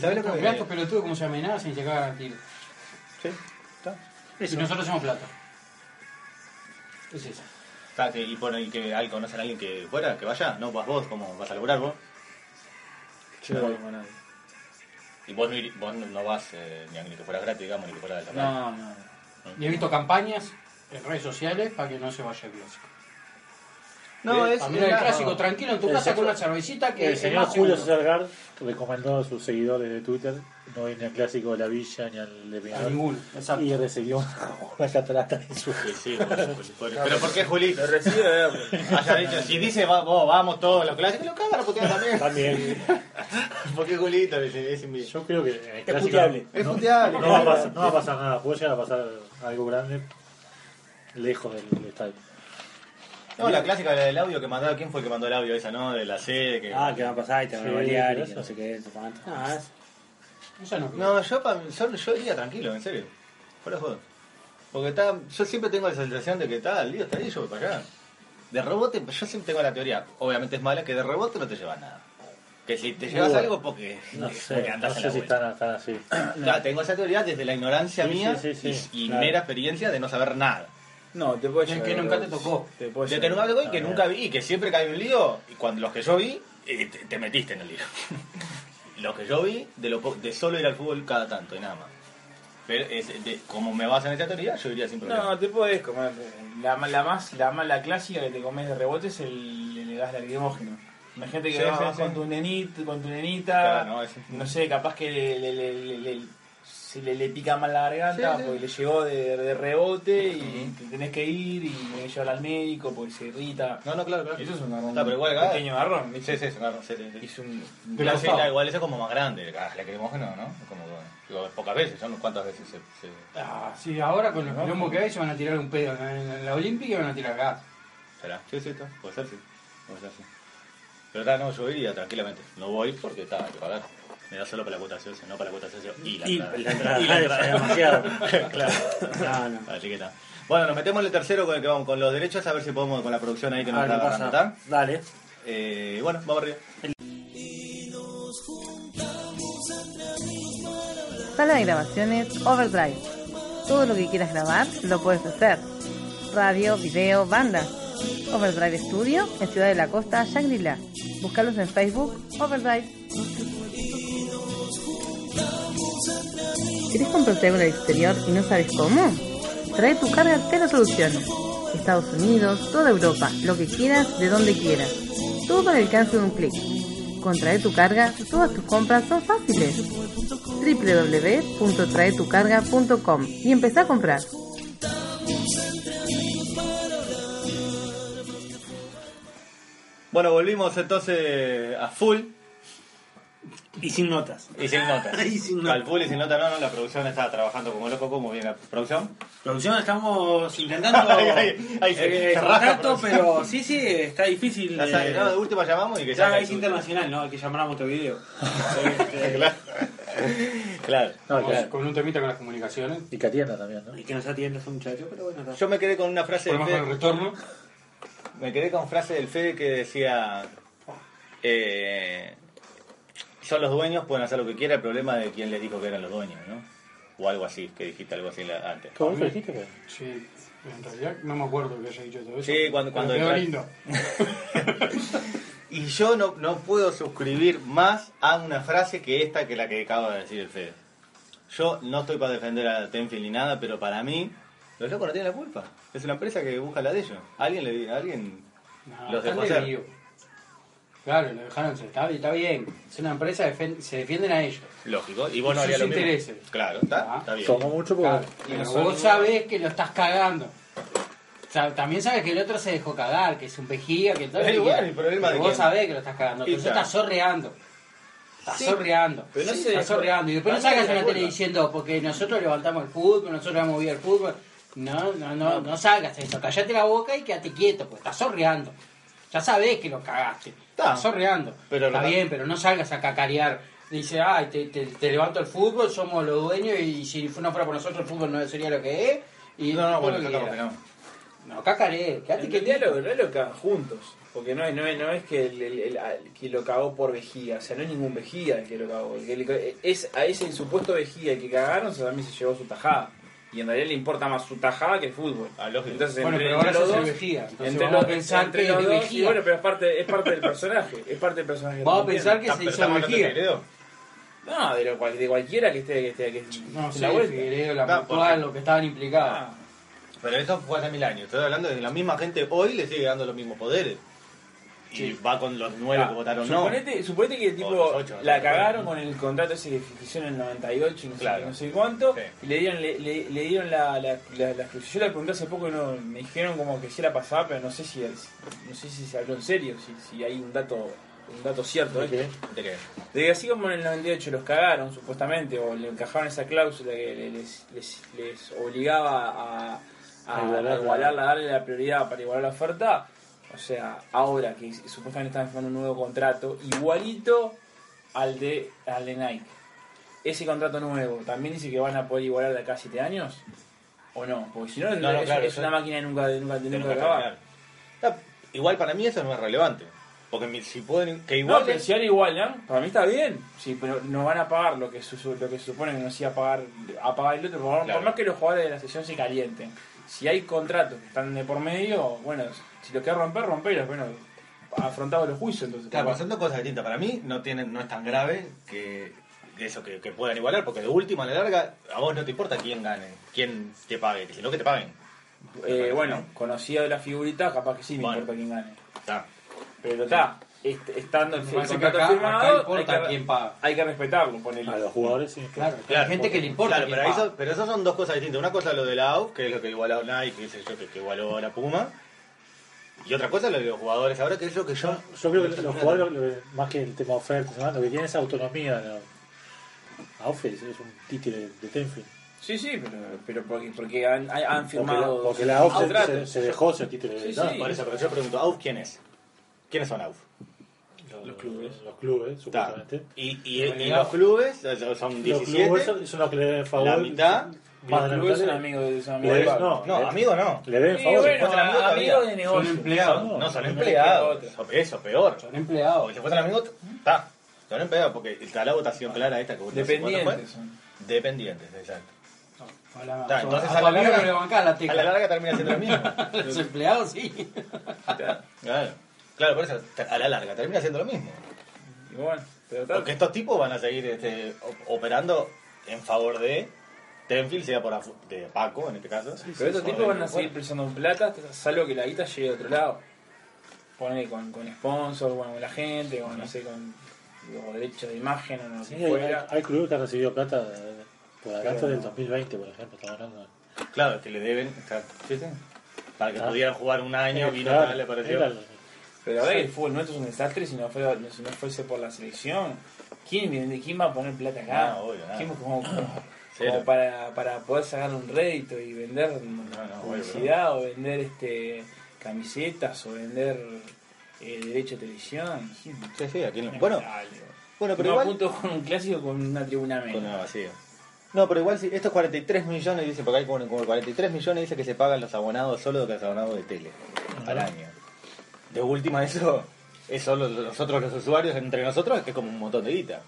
¿Sabes lo que estos pelotudos como se amenazan y se cagan a tiro. Sí, está. Y nosotros somos plata. Es eso. Está, que- y, por, y que hay, conocen a alguien que fuera, que vaya. No, vas vos, ¿cómo vas a laburar vos? Yo no voy con nadie. Y vos no, vos no- no vas eh, ni, a- ni que fuera gratis, digamos, ni que fuera de la radio. No, no. Y he visto campañas en redes sociales para que no se vaya el clásico. No, es. A mirar el es- clásico no. tranquilo en tu El casa con una cervecita que El es señor más Julio seguro. César Gard recomendó a sus seguidores de Twitter no ir ni al clásico de la Villa ni al de A Peñarol. ninguno. Exacto. Y recibió una catarata en su. Sí, sí, por- por- por- pero ¿por qué Julito? Lo recibe de verlo. Haya dicho, si dice va- vos, vamos todos los clásicos, lo cagan a putear también. También. ¿Por qué Julito? Es, es invi- Yo creo que en el clásico puteable. Es no, puteable. no va a pasar, no va a pasar nada. Puede llegar a pasar algo grande lejos del, del estadio. No, la clásica la del audio que mandó, ¿quién fue el que mandó el audio esa, no? De la sede. Que... Ah, que va a pasar y te van a balear y eso. no sé qué. no sé cuánto. No, es- Eso no, No, yo, pa- yo, yo iría tranquilo, en serio. Fuera de joda. Porque está, yo siempre tengo la sensación de que está, el lío está ahí, yo voy para allá. De rebote, yo siempre tengo la teoría, obviamente es mala, que de rebote no te llevas nada. Que si te llevas Bueno, algo porque, No porque sé, no andás en sé la si vuelta. están, están así. Claro, tengo esa teoría desde la ignorancia Sí, mía sí, sí, sí, y, y claro. mera experiencia de no saber nada. No, te puede Es llevar. que nunca te tocó. Te De que nunca vi, que Ah, nunca vi, y que siempre cae un lío, y cuando los que yo vi, eh, te, te metiste en el lío. los que yo vi, de, lo, de solo ir al fútbol cada tanto y nada más. Pero es, de, como me vas en esa teoría, yo iría sin problema. No, te puedes comer. La, la más la, más- la clásica que te comes de rebote es el, el gas lacrimógeno. Imagínate que Sí, vas sí, vas sí. con tu nenita, con tu nenita, Claro, no, sé, capaz que le- se le, le pica mal la garganta Sí, sí. porque le llegó de, de rebote y te tenés que ir y tenés que llevarla al médico porque se irrita. No, no, claro, claro. Eso es un garrón. No, pero igual un pequeño garrón. Sí, sí, sí, claro, sí, sí, sí. Es un. Sí, la- igual eso es como más grande, gas lacrimógeno, ¿no? Como, digo, pocas veces, ¿no? ¿Cuántas veces se...? se- Ah, sí, ahora con los quilombos que hay se van a tirar un pedo. En la, en la Olímpica van a tirar gas. ¿Será? Sí, sí, está. Puede ser, sí. Puede ser, sí. Pero está, no, yo iría tranquilamente. No voy porque está, hay que pagar. Me da solo para la cuota socio, no para la cuota socio y la Y entrada. la entrada, Y la es entrada. demasiado. claro. No, no. Así que está. Bueno, nos metemos en el tercero con el que vamos con los derechos, a ver si podemos con la producción ahí que nos está ¿está? Dale. Eh, bueno, vamos arriba. Y para Sala de grabaciones Overdrive. Todo lo que quieras grabar lo puedes hacer. Radio, video, bandas. Overdrive Studio en Ciudad de la Costa, Shangri-La. Búscalos en Facebook, Overdrive. ¿Querés comprarte algo del exterior y no sabes cómo? Trae tu carga, te lo soluciona. Estados Unidos, toda Europa, lo que quieras, de donde quieras. Todo al alcance de un clic. Con Trae tu carga, todas tus compras son fáciles. www.traetucarga.com y empezá a comprar. Bueno, volvimos entonces a full Y sin notas. y sin notas. Y sin Al notas. full y sin notas, no, no, la producción estaba trabajando como loco, como bien la producción. Producción estamos intentando Ahí, ahí, ahí se- eh, se producción. pero sí, sí, está difícil. Ya sabes, eh, no, de última llamamos y que ya es internacional, ¿no? Hay que llamar a Montevideo. Este, claro. claro. No, Con- claro. Con un temita con las comunicaciones. Y que atienda también, ¿no? y que nos atienda ese muchacho, pero bueno. está. Yo me quedé con una frase del Fede, retorno. me quedé con frase del Fede que decía eh, son los dueños, pueden hacer lo que quieran, el problema de quién les dijo que eran los dueños, ¿no? O algo así, que dijiste algo así la- antes. ¿Todo eso dijiste que? Sí, en realidad no me acuerdo que haya dicho todo eso. Sí, cuando- pero cuando quedó entra- lindo. Y yo no, no puedo suscribir más a una frase que esta que la que acaba de decir el Fede. Yo no estoy para defender a Tenfield ni nada, pero para mí, los locos no tienen la culpa. Es una empresa que busca la de ellos. Alguien le alguien No, los dejó hacer. lío. Claro, lo dejaron, ser, está, está bien. Es una empresa, defen- se defienden a ellos. Lógico. Y vos no harías lo mismo. intereses. Claro, está, Ah. está bien. Tomó mucho porque... Claro, pero vos sabés que lo estás cagando. O sea, también sabes que el otro se dejó cagar, que es un vejiga, que todo bueno, quiera. ¿el problema Pero de vos quién? sabés que lo estás cagando. Y Pero está. estás sorreando. Estás Sí, sorreando. pero no Sí, se estás sorreando. Y después no salgas es en la la tele diciendo, porque nosotros levantamos el fútbol, nosotros hemos movido el fútbol. No, no, no, no salgas eso. Callate la boca y quédate quieto, porque estás sorreando. Ya sabés que lo cagaste. Está. Estás sorreando. Pero Está lo- bien, pero no salgas a cacarear. Dice, ay, te, te, te levanto el fútbol, somos los dueños y si no fuera por nosotros el fútbol no sería lo que es. Y No, no, bueno, lo que quieras. opinamos. No, cacaré, quédate que realidad lo, lo, lo cagan juntos. Porque no es, no es, no es que el, el- el- al- que lo cagó por vejiga. O sea, no es ningún vejiga el que lo cagó. El que le- es a ese supuesto vejiga el que cagaron, o sea, también se llevó su tajada. Y en realidad le importa más su tajada que el fútbol. Ah, lógico. Entonces, Bueno, entre, pero ahora entre los dos, entre vamos los, a pensar entre que los dos, y bueno, pero es parte, es parte del personaje. Es parte del personaje. Vamos a pensar que Ah, se pero hizo. Figueiredo. No, de, lo, cual- de cualquiera que esté, que esté, que esté No sé, la vuelta. Figueiredo, la No, Mutual, porque- lo que estaban implicados. Ah, Pero eso fue hace mil años. Estoy hablando de que la misma gente hoy le sigue dando los mismos poderes. Y Sí. va con los nueve Ah, que votaron no. suponete, que tipo ocho, la no, cagaron no. con el contrato ese que hicieron en el 98 y no, Claro. sé, no sé cuánto Sí. y le dieron le, le- le dieron la, la, la, la exclusión. Yo la pregunté hace poco y no, me dijeron como que sí la pasaba pero no sé si es- no sé si se habló en serio si, si hay un dato un dato cierto ¿De qué? ¿De qué? de que así como en el 98 los cagaron supuestamente o le encajaron esa cláusula que le- les, les, les obligaba a, a, igualarla, a darle la prioridad para igualar la oferta o sea, ahora que supuestamente están firmando un nuevo contrato igualito al de, al de Nike, ese contrato nuevo también dice que van a poder igualar de acá a 7 años o no, porque si no, No, no, es, claro, es eso- una máquina de nunca, de nunca, de De nunca nunca acabar. Igual para mí eso no es relevante. Porque si pueden. Que Igual, pero si ahora igualan, para mí está bien. Sí, pero no van a pagar lo que, su- lo que se supone que nos iba a pagar, a pagar el otro. Por, Claro. por más que los jugadores de la sesión se calienten. Si hay contratos que están de por medio, bueno, si los querés romper, rompelos. Bueno, afrontado los juicios. Entonces, Claro, capaz. pero son dos cosas distintas. Para mí no tienen, no es tan grave que eso, que, que puedan igualar, porque de última a la larga, a vos no te importa quién gane, quién te pague, sino que te paguen. Eh, bueno, conocida de la figurita, capaz que sí me Bueno. importa quién gane. Está. Pero está, est- estando el, Me el que contrato acá, firmado, acá importa hay, que, quién paga. hay que respetarlo, ponele. A los jugadores sí. Claro, Claro, hay gente que le importa Claro, pero, eso, pero eso son dos cosas distintas. Una cosa es lo de la AUF, que es lo que igualó Nike, qué sé yo, que, que igualó a la Puma. Y otra cosa es lo de los jugadores ahora, que es lo que yo... Yo creo que los jugadores, lo que- más que el tema ofertas, ¿no? lo que tienen es autonomía. ¿no? Aufe es es un título de, de Tenfield. Sí, sí, pero, pero porque, porque han, han- han Porque, firmado. la- porque la contratos. se, se dejó ese título de Sí, no, sí. Por eso, pero yo pregunto, ¿AUF quién es? ¿Quiénes son AUF? Los, los clubes. Los clubes, supuestamente. Y, y, y los clubes son Los 17. clubes son, los que le deben favor. La mitad. Más Los de la clubes son mitad. amigos de son amigos Pablo. no, No, le- amigo no. Le deben Sí, favor. bueno, amigos amigos todavía. de negocio. Son empleados. No, No, son empleados. Eso, peor. Son empleados. Porque si fueran amigos, está. Son empleados, porque está la votación clara esta que vos Dependientes. Dependientes, exacto. A la- entonces a a la amigo larga- la A la larga termina siendo lo mismo. Los empleados sí. Claro, claro, por eso, a la larga termina siendo lo mismo. Y bueno, pero tal. Porque estos tipos van a seguir este, operando en favor de Tenfield, sea por afu- de Paco en este caso. Pero estos tipos van a seguir presionando plata, salvo que la guita llegue de otro lado. Pone con, con sponsors, bueno, con la gente, con, no sé, con los derechos de imagen o no Sí, sé hay, fuera. hay clubes que han recibido plata por adelanto del 2020, por ejemplo, estamos hablando. Claro, que le deben. claro, ¿sí, sí? Para que Ah. pudieran jugar un año, Eh, vino claro, tal, le pareció. era- Pero verdad que el fútbol nuestro es un desastre si no, fuera, si no fuese por la selección. ¿Quién, viene- quién va a poner plata acá? No, obvio, nada. ¿Quién como, como- como para, para poder sacar un rédito y vender no, publicidad o vender este camisetas o vender eh, derecho de televisión? ¿Quién? Sí, sí, aquí no- Bueno, bueno, pero no igual. apunto con un clásico con una tribuna Con menos. una vacía. No, pero igual si estos 43 millones, dice, porque hay como, como 43 millones, dice que se pagan los abonados solo de los abonados de tele al año. De última, eso es solo nosotros los usuarios, entre nosotros, es como un montón de guita.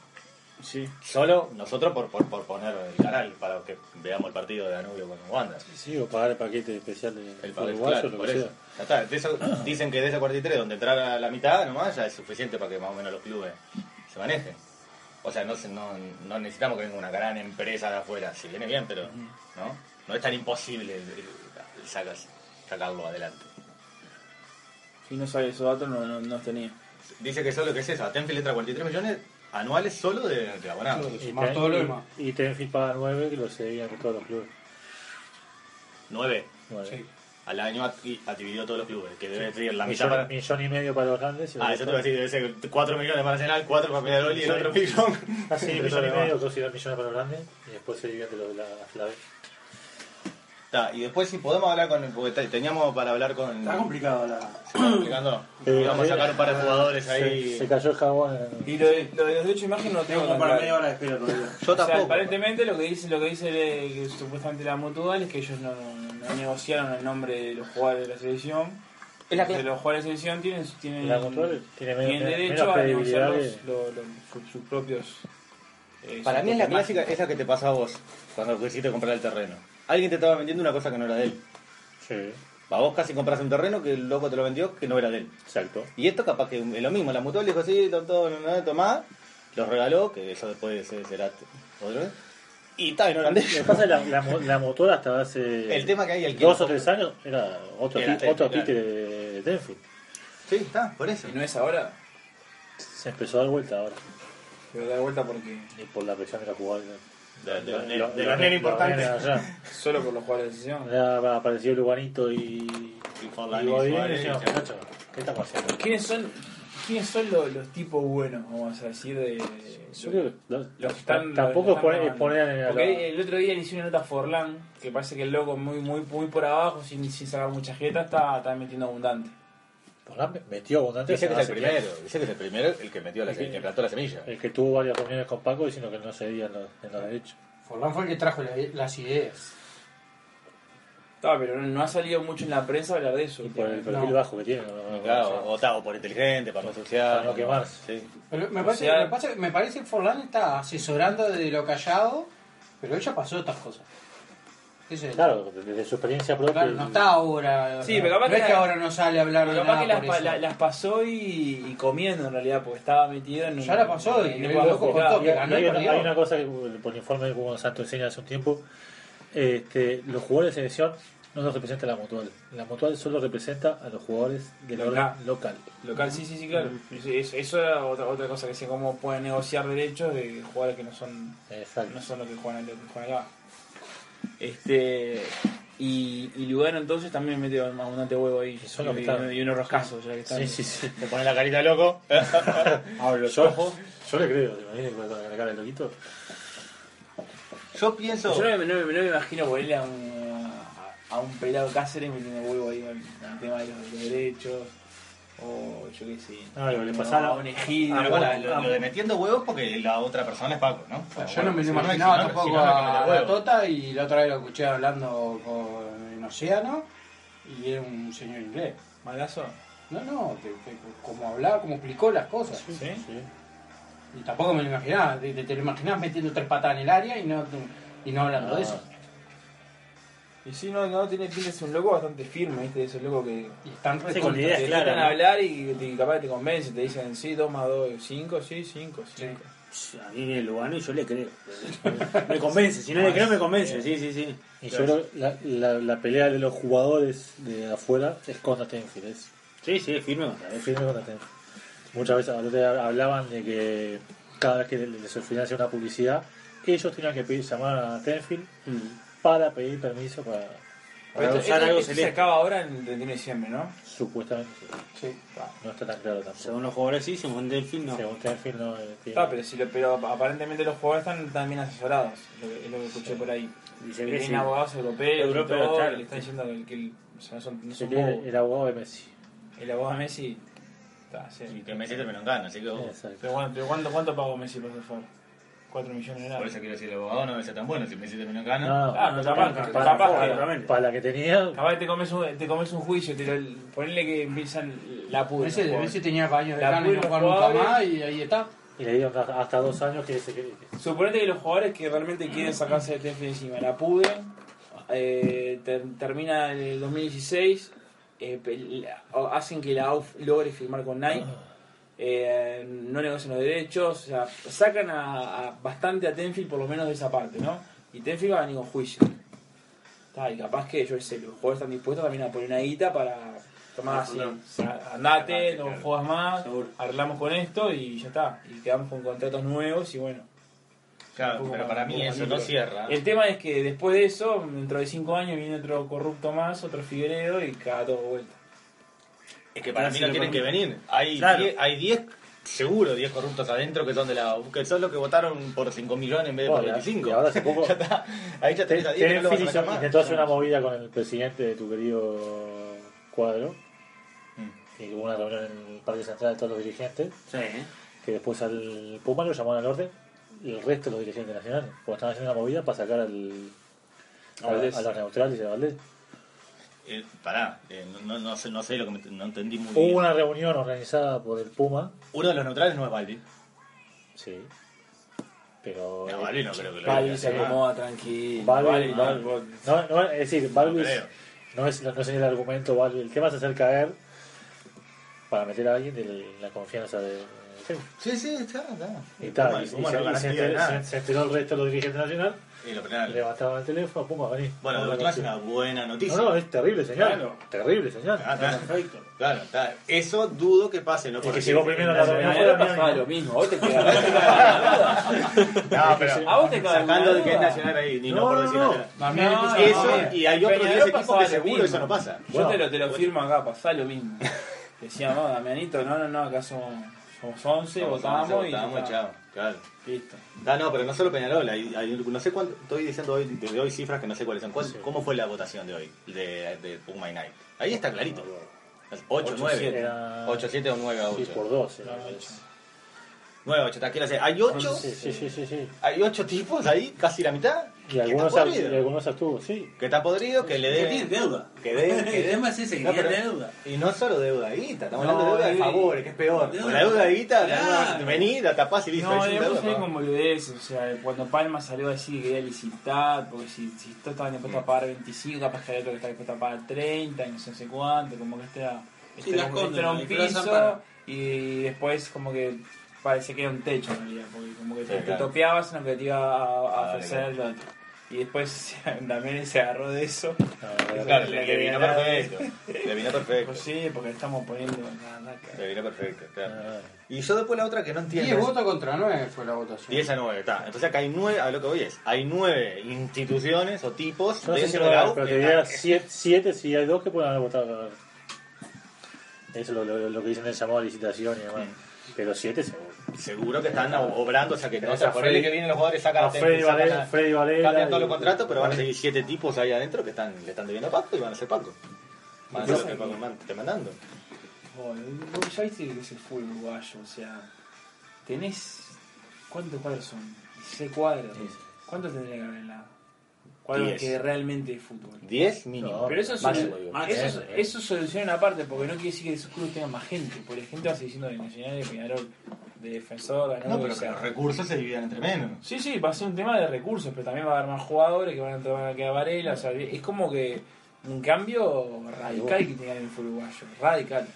Sí. Solo nosotros por, por, por poner el canal para que veamos el partido de Danubio con Wanda. Sí, o pagar el paquete especial de El fútbol paquete, uruguayo, claro, que eso. sea. Ya está, de eso- dicen que de ese 43, donde entrara la mitad nomás, ya es suficiente para que más o menos los clubes se manejen. O sea, no, no, no necesitamos que venga una gran empresa de afuera. Si viene bien, pero no no es tan imposible eh, sacar- sacarlo adelante. Si no sabía esos datos, no, no, no los tenía. Dice que solo que es eso, a Tenfield entra 43 millones anuales solo de, de abonados. Y, Más todo lo y- demás. y Tenfield paga 9, que lo seguían todos los clubes. 9 Nueve. Sí. al año ha, dividido todos los clubes, que debe ser la mitad Millón, para... millón y medio para los grandes. y Ah, eso te iba a decir, debe ser 4 millones para Arsenal, 4 para Peñarol y el otro millón. Ah, sí, de millón y medio, dos y dos millones para los grandes. Y después se divide los de la, la B. Ta, y después si podemos hablar con... Porque te- teníamos para hablar con... Está complicado la. ¿Se está complicando? Pero- Íbamos a sacar un par de jugadores ahí. Se, se cayó el jabón. Y lo de, lo de los derechos de imagen no tengo Tengo como para media hora de espera todavía. Yo O sea, tampoco. aparentemente lo que dice lo que dice eh, que supuestamente la mutual es que ellos no, no negociaron el nombre de los jugadores de la selección. Es la Entonces, los jugadores de la selección tienen, tienen, La Mutual tiene menos- tienen menos derecho a negociar los, que- los- los- sus, sus propios. eh, Para sus mí es la clásica, esa que te pasó a vos cuando quisiste comprar el terreno. Alguien te estaba vendiendo una cosa que no era de él. Sí, A vos casi compras un terreno que el loco te lo vendió que no era de él. exacto. Y esto capaz que es lo mismo. La mutual dijo, sí, todo, no, no, tomá. Los regaló, que eso después se- será otra vez. Y tal, no eran de Lo que ellos. pasa es que la, la, la motor hasta hace El tema que hay el dos o tres años era otro, Era otro títere de, de Tenfield. Sí, está, por eso. ¿Y no es ahora? Se empezó a dar vuelta ahora. Pero da vuelta porque. Y por la presión de la jugada. De, de los de nenes importantes. Solo por los jugadores de. Ya apareció Luganito y. Y Forlán y y Godín, y Suárez, decíamos, y ya. "Muchacho, ¿qué estamos haciendo? ¿Quiénes son, quiénes son los, los tipos buenos, vamos a decir, de. Yo creo que lo- Los que están, tampoco los que están poner en la- Porque el otro día le hice una nota a Forlán, que parece que el loco muy muy muy por abajo, sin, sin sacar mucha jeta, está, está metiendo abundante. Forlán metió abundante. Dice que es el primero, dice que es el primero el que metió la, Sí. que plantó la semilla. El que tuvo varias reuniones con Paco diciendo que no cedía en los, en los derechos. Forlán fue el que trajo la- las ideas. Ah, pero no, ha salido mucho en la prensa hablar de eso. Y por el perfil bajo que tiene. no- no- Claro, no- o, o por inteligente, para no asociar. Para no quemarse. Sí. Pero me parece, me parece que Forlán está asesorando desde lo callado, pero ella pasó estas cosas. Claro, desde su experiencia propia. Claro, no está ahora. Sí, pero capaz no es que que la- ahora no sale a hablar de nada que las, por pa- eso. la- las pasó y, y comiendo en realidad, porque estaba metido en un. Ya la pasó y el loco contó que ganó hay, y una, perdió. hay una cosa que por el informe que Hugo Santo enseña hace un tiempo. Este, los jugadores de selección no los representa la mutual. La mutual solo representa a los jugadores del Local. orden local. Local, sí, sí, sí, claro. Eso, era otra, otra cosa que sé cómo pueden negociar derechos de jugadores que no son Exacto. no son los que juegan, los que juegan acá. Este y, y Lugano entonces también mete abundante huevo ahí. Y son los que y, están. y unos roscazos ya que están. Sí, sí, sí. Te pone la carita loco. Abre los Yo, ojos. yo le creo, ¿te imaginas con la cara de loquito? Yo pienso. Yo no, me- no me- no me imagino ponerle a un, a un pelado Cáceres metiendo huevo ahí con el tema de los derechos. O yo qué sé. Ah, lo que le pasaba- un Ah, bueno, lo, lo de metiendo huevos porque la otra persona es Paco, ¿no? Yo no me lo imaginaba si no, tampoco si no, a la. Tota y la otra vez lo escuché hablando con, en Océano y era un señor inglés. ¿Malazo? No, no, que- que- como hablaba, como explicó las cosas. ¿Sí? Sí. Y tampoco me lo imaginaba. Te, te- te lo imaginabas metiendo tres patas en el área y no, y no hablando de eso. Y sí, no, no tiene pinta de ser un loco bastante firme, ¿viste? Ese loco que Y están Sí, con ideas te claras, dejan ¿no? hablar y capaz que te convence, te dicen sí, 2 más 2, 5, sí, 5, 5. A mí viene Lugano y yo le creo. Me convence, si no le creo me convence, sí, sí, sí. Y yo creo que la, la, la pelea de los jugadores de afuera es contra Tenfield. Es, Sí, sí, firme contra es firme contra Tenfield. Muchas veces hablaban de que cada vez que les ofrecían una publicidad, ellos tenían que pedir llamar a Tenfield Mm. Para pedir permiso para Para Esto, usar esto- algo esto se acaba ahora en el 31 de diciembre, ¿no? supuestamente sí. Sí. no está tan claro tampoco. Según los jugadores sí, según Delfín no. Según Tenfield no eh, tiene- Ah, pero, si lo- pero aparentemente los jugadores están, bien asesorados, es lo que, es lo que escuché por ahí. Dicen Que tienen sí. abogados europeos, todo, claro. le están diciendo que, que el, o sea, no son, no se son quiere bobos. el abogado de Messi. El abogado de Messi está, sí. Y que Messi terminó en gana, así que vos-. Pero, bueno, pero ¿cuánto, ¿cuánto pagó Messi por favor? 4 millones de por dólares. eso quiero decir, el abogado no debe ser tan bueno, si Messi terminó en gana. No, Ah, pero capaz, Para- capaz, para- que- para- para la que tenía, capaz te comes un, te comes un juicio, te lo, ponele que empiezan la pudre. Messi, Messi tenía años de La gana y no jugar nunca más y ahí está. y le dieron hasta dos años que se que- Suponete que los jugadores que realmente quieren sacarse de Tenfield encima la pudren, eh, ter- termina en el 2016, eh, hacen que la AUF logre firmar con Nike, eh, no negocian los derechos, o sea, sacan a, a bastante a Tenfield por lo menos de esa parte, ¿no? Y Tenfield va a venir con juicio. Está, y capaz que, yo qué sé, los jugadores están dispuestos también a poner una guita para tomar así, o sea, andate, no juegas más, Seguro. arreglamos con esto y ya está. Y quedamos con contratos nuevos y bueno. Claro, pero para mí eso no cierra. El tema es que después de eso, dentro de 5 años, viene otro corrupto más, otro Figueredo y cada todo vuelta. Es que para mí no tienen que venir. Hay Claro. 10, hay 10, seguro 10 corruptos adentro que son de la que son los que votaron por 5 millones en vez de por Bueno, 25. y ahora hace poco ya está. Ahí ya tenés a 10 que no lo vas a intentó hacer una movida con el presidente de tu querido cuadro Mm. y hubo una reunión en el Parque Central de todos los dirigentes Sí, que después al Puma lo llamaron al orden y el resto de los dirigentes nacionales porque estaban haciendo una movida para sacar al, A a, a los neutrales y a Valdés. Eh, pará, eh, no, no, sé, no sé lo que me- no entendí muy Hubo bien. una reunión organizada por el Puma, Uno de los neutrales no es Baldi. sí, pero No, Baldi no creo que lo Vale, diga. se acomoda tranquilo. Vale, Vale, vale. no, no, es decir, creo. no es, no, es el argumento, Balvis. el tema es hacer caer para meter a alguien de la confianza de, Sí, sí, está, está. Y, tal, Puma- y- Puma se, no enteró, nada. se- se enteró el resto de los dirigentes nacionales, Y lo penal. levantaban el teléfono, Puma, vení. Bueno, Vamos a no es una buena noticia. No, no, es terrible señal. Claro. Terrible señal. Ah, está. Perfecto. Claro, está. Eso dudo que pase, ¿no? Que Porque- llegó primero a la A Damián. pasaba lo mismo, a vos te a quedás- No, pero A vos te sacando de que es nacional ahí, ni no, No, por decir le Eso, y hay otros Peñarol 10 equipos que lo seguro eso no pasa. Yo Bueno, te lo, te lo firmo acá, pasá lo mismo. Decía, no, Damianito, no, no, no, acá somos, somos 11, votamos y. Votamos, está. chao. Claro. Listo. Ah, no, pero no solo Peñarol, hay, hay- no sé cuánto, estoy diciendo hoy, desde hoy cifras que no sé cuáles son. ¿Cuál- Sí. ¿Cómo fue la votación de hoy, de, de Puma y Night? Ahí está clarito. 8, 9. Era- 8, 7 o 9 a 8. Sí, por dos. era. 9 a 8, quiero decir, hay 8, Sí, sí, sí, sí, sí. hay 8 tipos ahí, casi la mitad. Y que algunos, ab- y algunos abstuvo, sí. Que está podrido, que le Que dé. tiene deuda. Que dé. El Que dé. tema es ese, que No, pero- deuda. Y no solo deuda guita, estamos No, hablando de deuda de favores, que es peor. deuda- Con la deuda de guita, Claro. vení, la tapás y listo. No, como boludeces, o sea, cuando Palma salió a decir que quería licitar, porque si, si todos estaban dispuestos a pagar 25, capaz que hay otro que está dispuesto a pagar 30 y no sé cuánto, como que este era, este Sí, era este era un piso y después como que parecía que era un techo en realidad, porque como que te, Sí, te claro. topeabas en lo que te iba a, a Ah, ofrecer el otro. Y después también se agarró de eso. No, Claro, le, le vino perfecto. Le vino perfecto. Pues sí, porque estamos poniendo nada, nada. Le vino perfecto, claro. Ah, Y yo después la otra que no 10 entiendo. es- votos contra 9 fue la votación. 10 a 9, está. Entonces acá hay 9, a lo que voy es, hay 9 instituciones o tipos no sé si de la U pero te que diría están- 7 si hay dos que pueden haber votado. Eso es lo, lo- lo que dicen en el llamado a licitación y demás. Pero 7 seguro. seguro que están obrando, o sea que no, O o sea, sea, por el Freddy- que vienen los jugadores sacan A Freddy sacan Valera, a- Freddy Valera cambian todos y- los contratos, pero van a seguir 7 tipos ahí adentro que están, le están debiendo a Paco y van a ser Paco. Van a ser lo que Paco man- esté mandando. Vos ya viste que es el fútbol uruguayo, o sea, tenés. ¿Cuántos cuadros son? 16 cuadros. ¿Cuántos tendría que haber en la.? Cuadros Diez. que realmente de fútbol. 10 mínimo. No, Pero eso es máximo, solu- digo. Eso, eso soluciona una parte, porque no quiere decir que esos clubes tengan más gente. Porque la gente va a seguir diciendo de Nacional y de Peñarol. de defensor, ganó No, pero que que sea. los recursos se dividen entre menos. Sí, sí, va a ser un tema de recursos, pero también va a haber más jugadores que van a entrar a quedar Varela. O sea, es como que un cambio radical que tiene el fútbol uruguayo. Radical.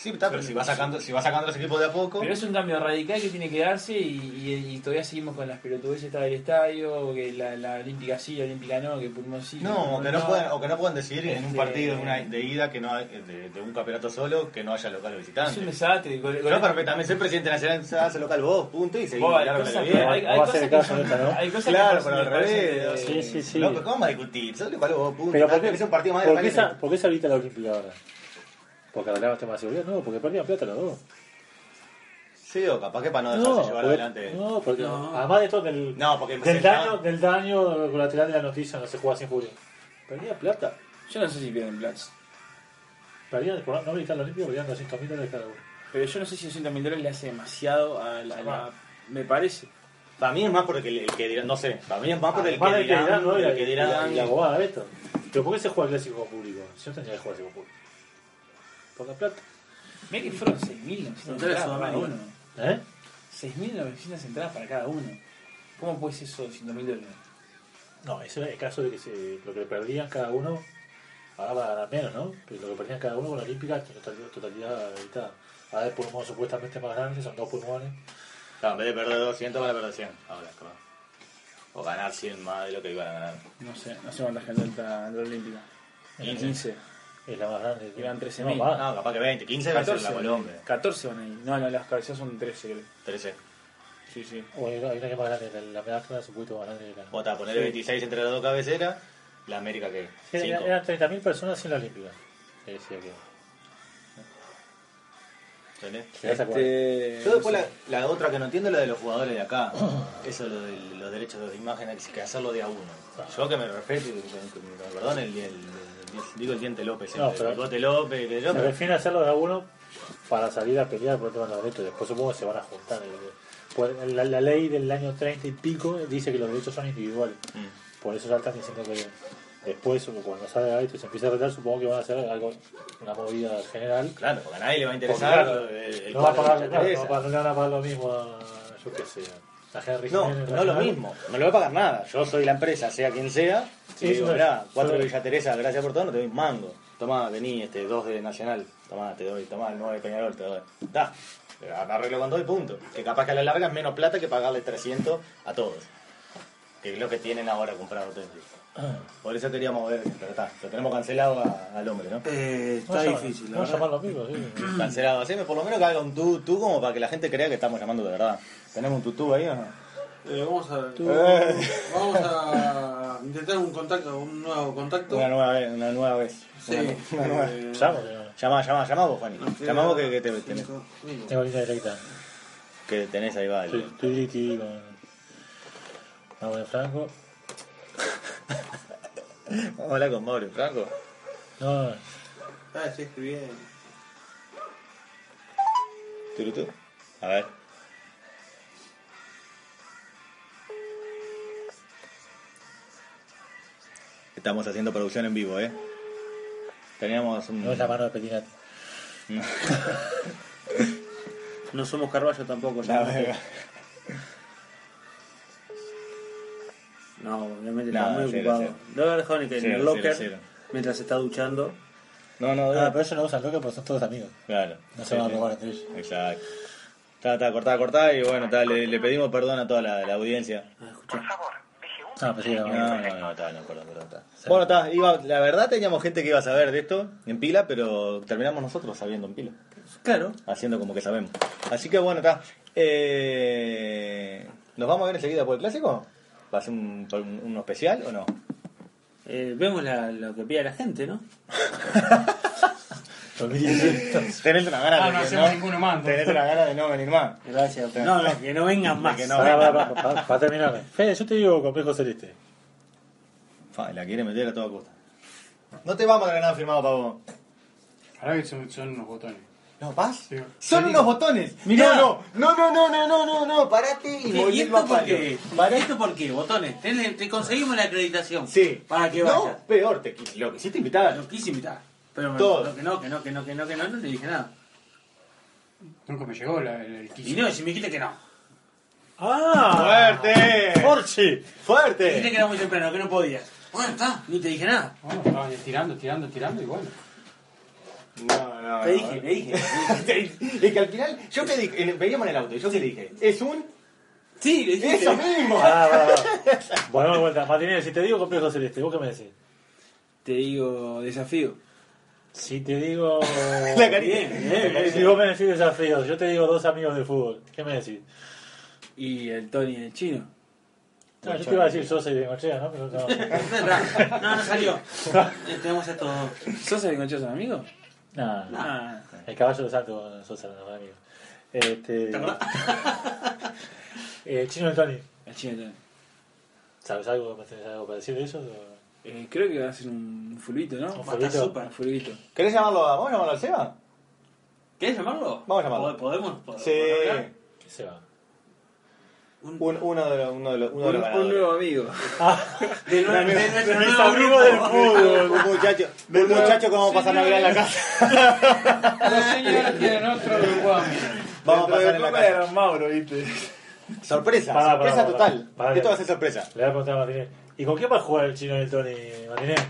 Sí, está, pero si va sacando, si va sacando los equipos de a poco. Pero es un cambio radical que tiene que darse y, y- y todavía seguimos con las pelotudeces del estadio, que la, la olímpica sí, la olímpica no, que Pulmón sí. No, o que no, puedan, o que no puedan decidir en un Este- partido de, una, de ida que no hay- de, de un campeonato solo que no haya local o Es visitante. un desastre. con- con- No, pero también ser presidente nacional se hace local vos, punto, y seguimos Vos, hay cosas que- hay- No hay cosas que caso son- ¿no? hay cosas Claro, pero al revés. Sí, sí, sí. Loco, ¿cómo vamos a discutir? Sos local vos, punto. Pero ¿por qué, es un partido más de ¿por qué, esa, ¿por qué se ahorita la Olímpica ahora? ¿Porque arreglaban temas de seguridad? No, porque perdían plata los dos. Sí, o capaz que para no dejarse No, llevar porque, adelante. no, porque No. además de todo, del, No, porque del, daño, del daño colateral de la noticia no se juega sin furia. Perdían plata. Yo no sé si pierden Platz. Perdían, por no visitar la Olímpica, perdían 200 mil dólares cada uno. Pero yo no sé si 200 mil dólares le hace demasiado a la, a la- Me parece. Para mí es más porque el, el que dirán, no sé, para mí es más por el Además que del que dirán, ¿no? Y la, el que y la- dirán. y la abogada de esto. Pero ¿por qué se juega el clásico con público? Si no tendría que jugar clásico con público. Por la plata. Mira que fueron 6.900 entradas para cada uno. ¿Eh? 6.900 entradas para cada uno. ¿Cómo puede ser eso 200 mil dólares? No, eso es el caso de que se, lo que perdían cada uno, ahora va a ganar menos, ¿no? Pero lo que perdían cada uno con la Olímpica, totalidad, totalidad evitada. Ahora el pulmón supuestamente más grande, son dos pulmones. Claro, en vez de perder 200 van a perder 100. Ahora, claro. O ganar 100 más de lo que iban a ganar. No sé, no sé cuánta gente entra en la Olímpica. 15. Es la más grande. Iban 13.000. No, más. No, capaz que 20, 15 va a ser 14, la Colombia. 14 van ahí. No, no, las cabezas son 13, creo. 13. Sí, sí. O hay una hay una que es más grande, la, la medalla es un poquito más grande que la. O está, ponerle 26 entre las dos cabeceras. La América que. Sí, 5. eran 30.000 personas sin la Olímpica. Se decía que. Que Este, Yo después la, la otra que no entiendo es la de los jugadores de acá. Eso lo de los derechos de imagen, hay que hacerlo de a uno. Yo que me respeto y que, que me perdone el, el- el- digo el diente López, No, pero- el bote López, Se refiere a hacerlo de a uno para salir a pelear por el tema de los derechos. Después supongo que se van a juntar. La, la ley del año 30 y pico dice que los derechos son individuales. Mm. Por eso están diciendo que después, cuando salga esto y se empiece a arreglar, supongo que van a hacer algo, una movida general. Claro, porque a nadie le va a interesar el, el no, va a pagar, no, no van a pagar lo mismo a, yo qué sé, a Henry No, Jiménez, no lo mismo. No le va a pagar nada. Yo soy la empresa, sea quien sea. Sí, y digo, mirá, cuatro de Villa Teresa, gracias por todo, no te doy un mango. Tomá, vení, este, dos de Nacional. Tomá, te doy, tomá, el nueve de Peñarol, te doy. Da. Arreglo con dos y punto. Que capaz que a la larga es menos plata que pagarle 300 a todos. Que es lo que tienen ahora comprado ustedes. Por eso queríamos ver, pero está, lo tenemos cancelado a- al hombre, ¿no? Eh, No está difícil, la No verdad. llamar lo mismo, sí. Cancelado. Haceme por lo menos que haga un tú, tú como para que la gente crea que estamos llamando de verdad. ¿Tenemos un tutú ahí o no? Eh, vamos a Eh. vamos a intentar un contacto, un nuevo contacto. Una nueva vez, una nueva vez. Sí. Una, una nueva. eh. Llama, llama, llama vos, Fanny. nos queda Llama vos que, que te, tenés. Tengo línea directa. que tenés ahí va. Estoy estoy diriti con Mauro de Franco. Vamos a hablar con Mauro Franco. No, no, Ah, estoy escribiendo. Turutú. A ver. Estamos haciendo producción en vivo, ¿eh? Teníamos un... no es la mano de Petinati. No somos Carballo tampoco, ya. No, obviamente No, está muy cero, ocupado. cero. Debe haber dejado en el Cero, locker cero, cero. mientras se está duchando. No, no, Ah, pero ellos no usan loca porque son todos amigos. Claro. No se Sí, van a sí. robar entre ellos. Exacto. Está, está, cortada, cortada y bueno, está, le, le pedimos perdón a toda la, la audiencia. Ah, escucha. Ah, era No, bueno. no, no, está, no, perdón, perdón, está. Bueno, está, iba, la verdad teníamos gente que iba a saber de esto en pila, pero terminamos nosotros sabiendo en pila, Claro. haciendo como que sabemos. Así que bueno, está. Eh, ¿Nos vamos a ver enseguida por el clásico? ¿Va a ser un, un- uno especial o no? Eh, vemos la- lo que pide la gente, ¿no? Tenés una gana Ah, de no que hacemos ninguno más, entonces. Tenés una gana de no venir más. Gracias. No, no, que no vengan más. Que no. Para, para, para, para, para terminar. Fede, yo te digo complejo celeste. Fa, la quiere meter a toda costa. No te vamos a nada firmado para vos. Ahora que son, son unos botones. ¿No? Sí. Son unos botones. Mirá. No, no, no, no, no, no, no, no, parate y ¿Qué? ¿Y volví esto por qué? Pará. ¿Esto por qué? Botones. Te, te conseguimos la acreditación. Sí. Para que No, vayas. peor, te lo quisiste invitar. Lo quise invitar. Pero me Todo. no, que no, que no, que no, que no, que no, no te dije nada. Nunca me llegó la- el, el Y quiso. no, si me dijiste que no. ¡Ah! ¡Fuerte! ¡Forchi! Me dijiste ¡Fuerte! que era muy temprano, que no podías. Bueno, está, ni te dije nada. Bueno, estaban tirando, tirando, tirando y bueno. No, no, Te no. dije, te dije. Es que al final, yo que dije, en- veníamos en el auto, yo que dije, es un. Sí, le dijiste. ¡Eso mismo! Ah, va, va. Bueno, de vuelta. Martínez, si te digo complejo celeste, ¿vos qué me decís? Te digo desafío. Si te digo. La carita. Bien, bien, bien. Si vos me decís desafíos, yo te digo dos amigos de fútbol, ¿qué me decís? Y el Tony y el chino. No, yo te iba a decir Sosa y Bengochea, ¿no? Pero no. No, no salió. Eh, Tenemos esto. ¿Sos el conchazo son amigos? No, no. Ah, El caballo de santo con Sosa, no, amigo. Este. eh, Chino del Tony, el chino Tony. ¿sabes algo, ¿tenés algo para decir de eso? Eh, creo que va a ser un fulbito, ¿no? Un estar fulbito. ¿Querés llamarlo a, ¿Vamos a llamarlo al Seba? ¿Querés llamarlo? Vamos a llamarlo. ¿Podemos? ¿Podemos? Sí. ¿Qué se va? Un- Un, uno de los, uno de los, uno de Un, los un nuevo amigo. De, nue- de nuestro mis nuevo amigos del fútbol. Un muchacho, un muchacho que vamos a pasar Navidad en la casa. Los señores tienen otro grupo de amigos. Vamos a pasar en la casa. era Mauro, ¿viste? Sorpresa, Pará, sorpresa pará, pará, total. Esto va a ser sorpresa. Le voy a preguntar a Martínez. ¿Y con quién va a jugar el Chino del Tony, Martínez?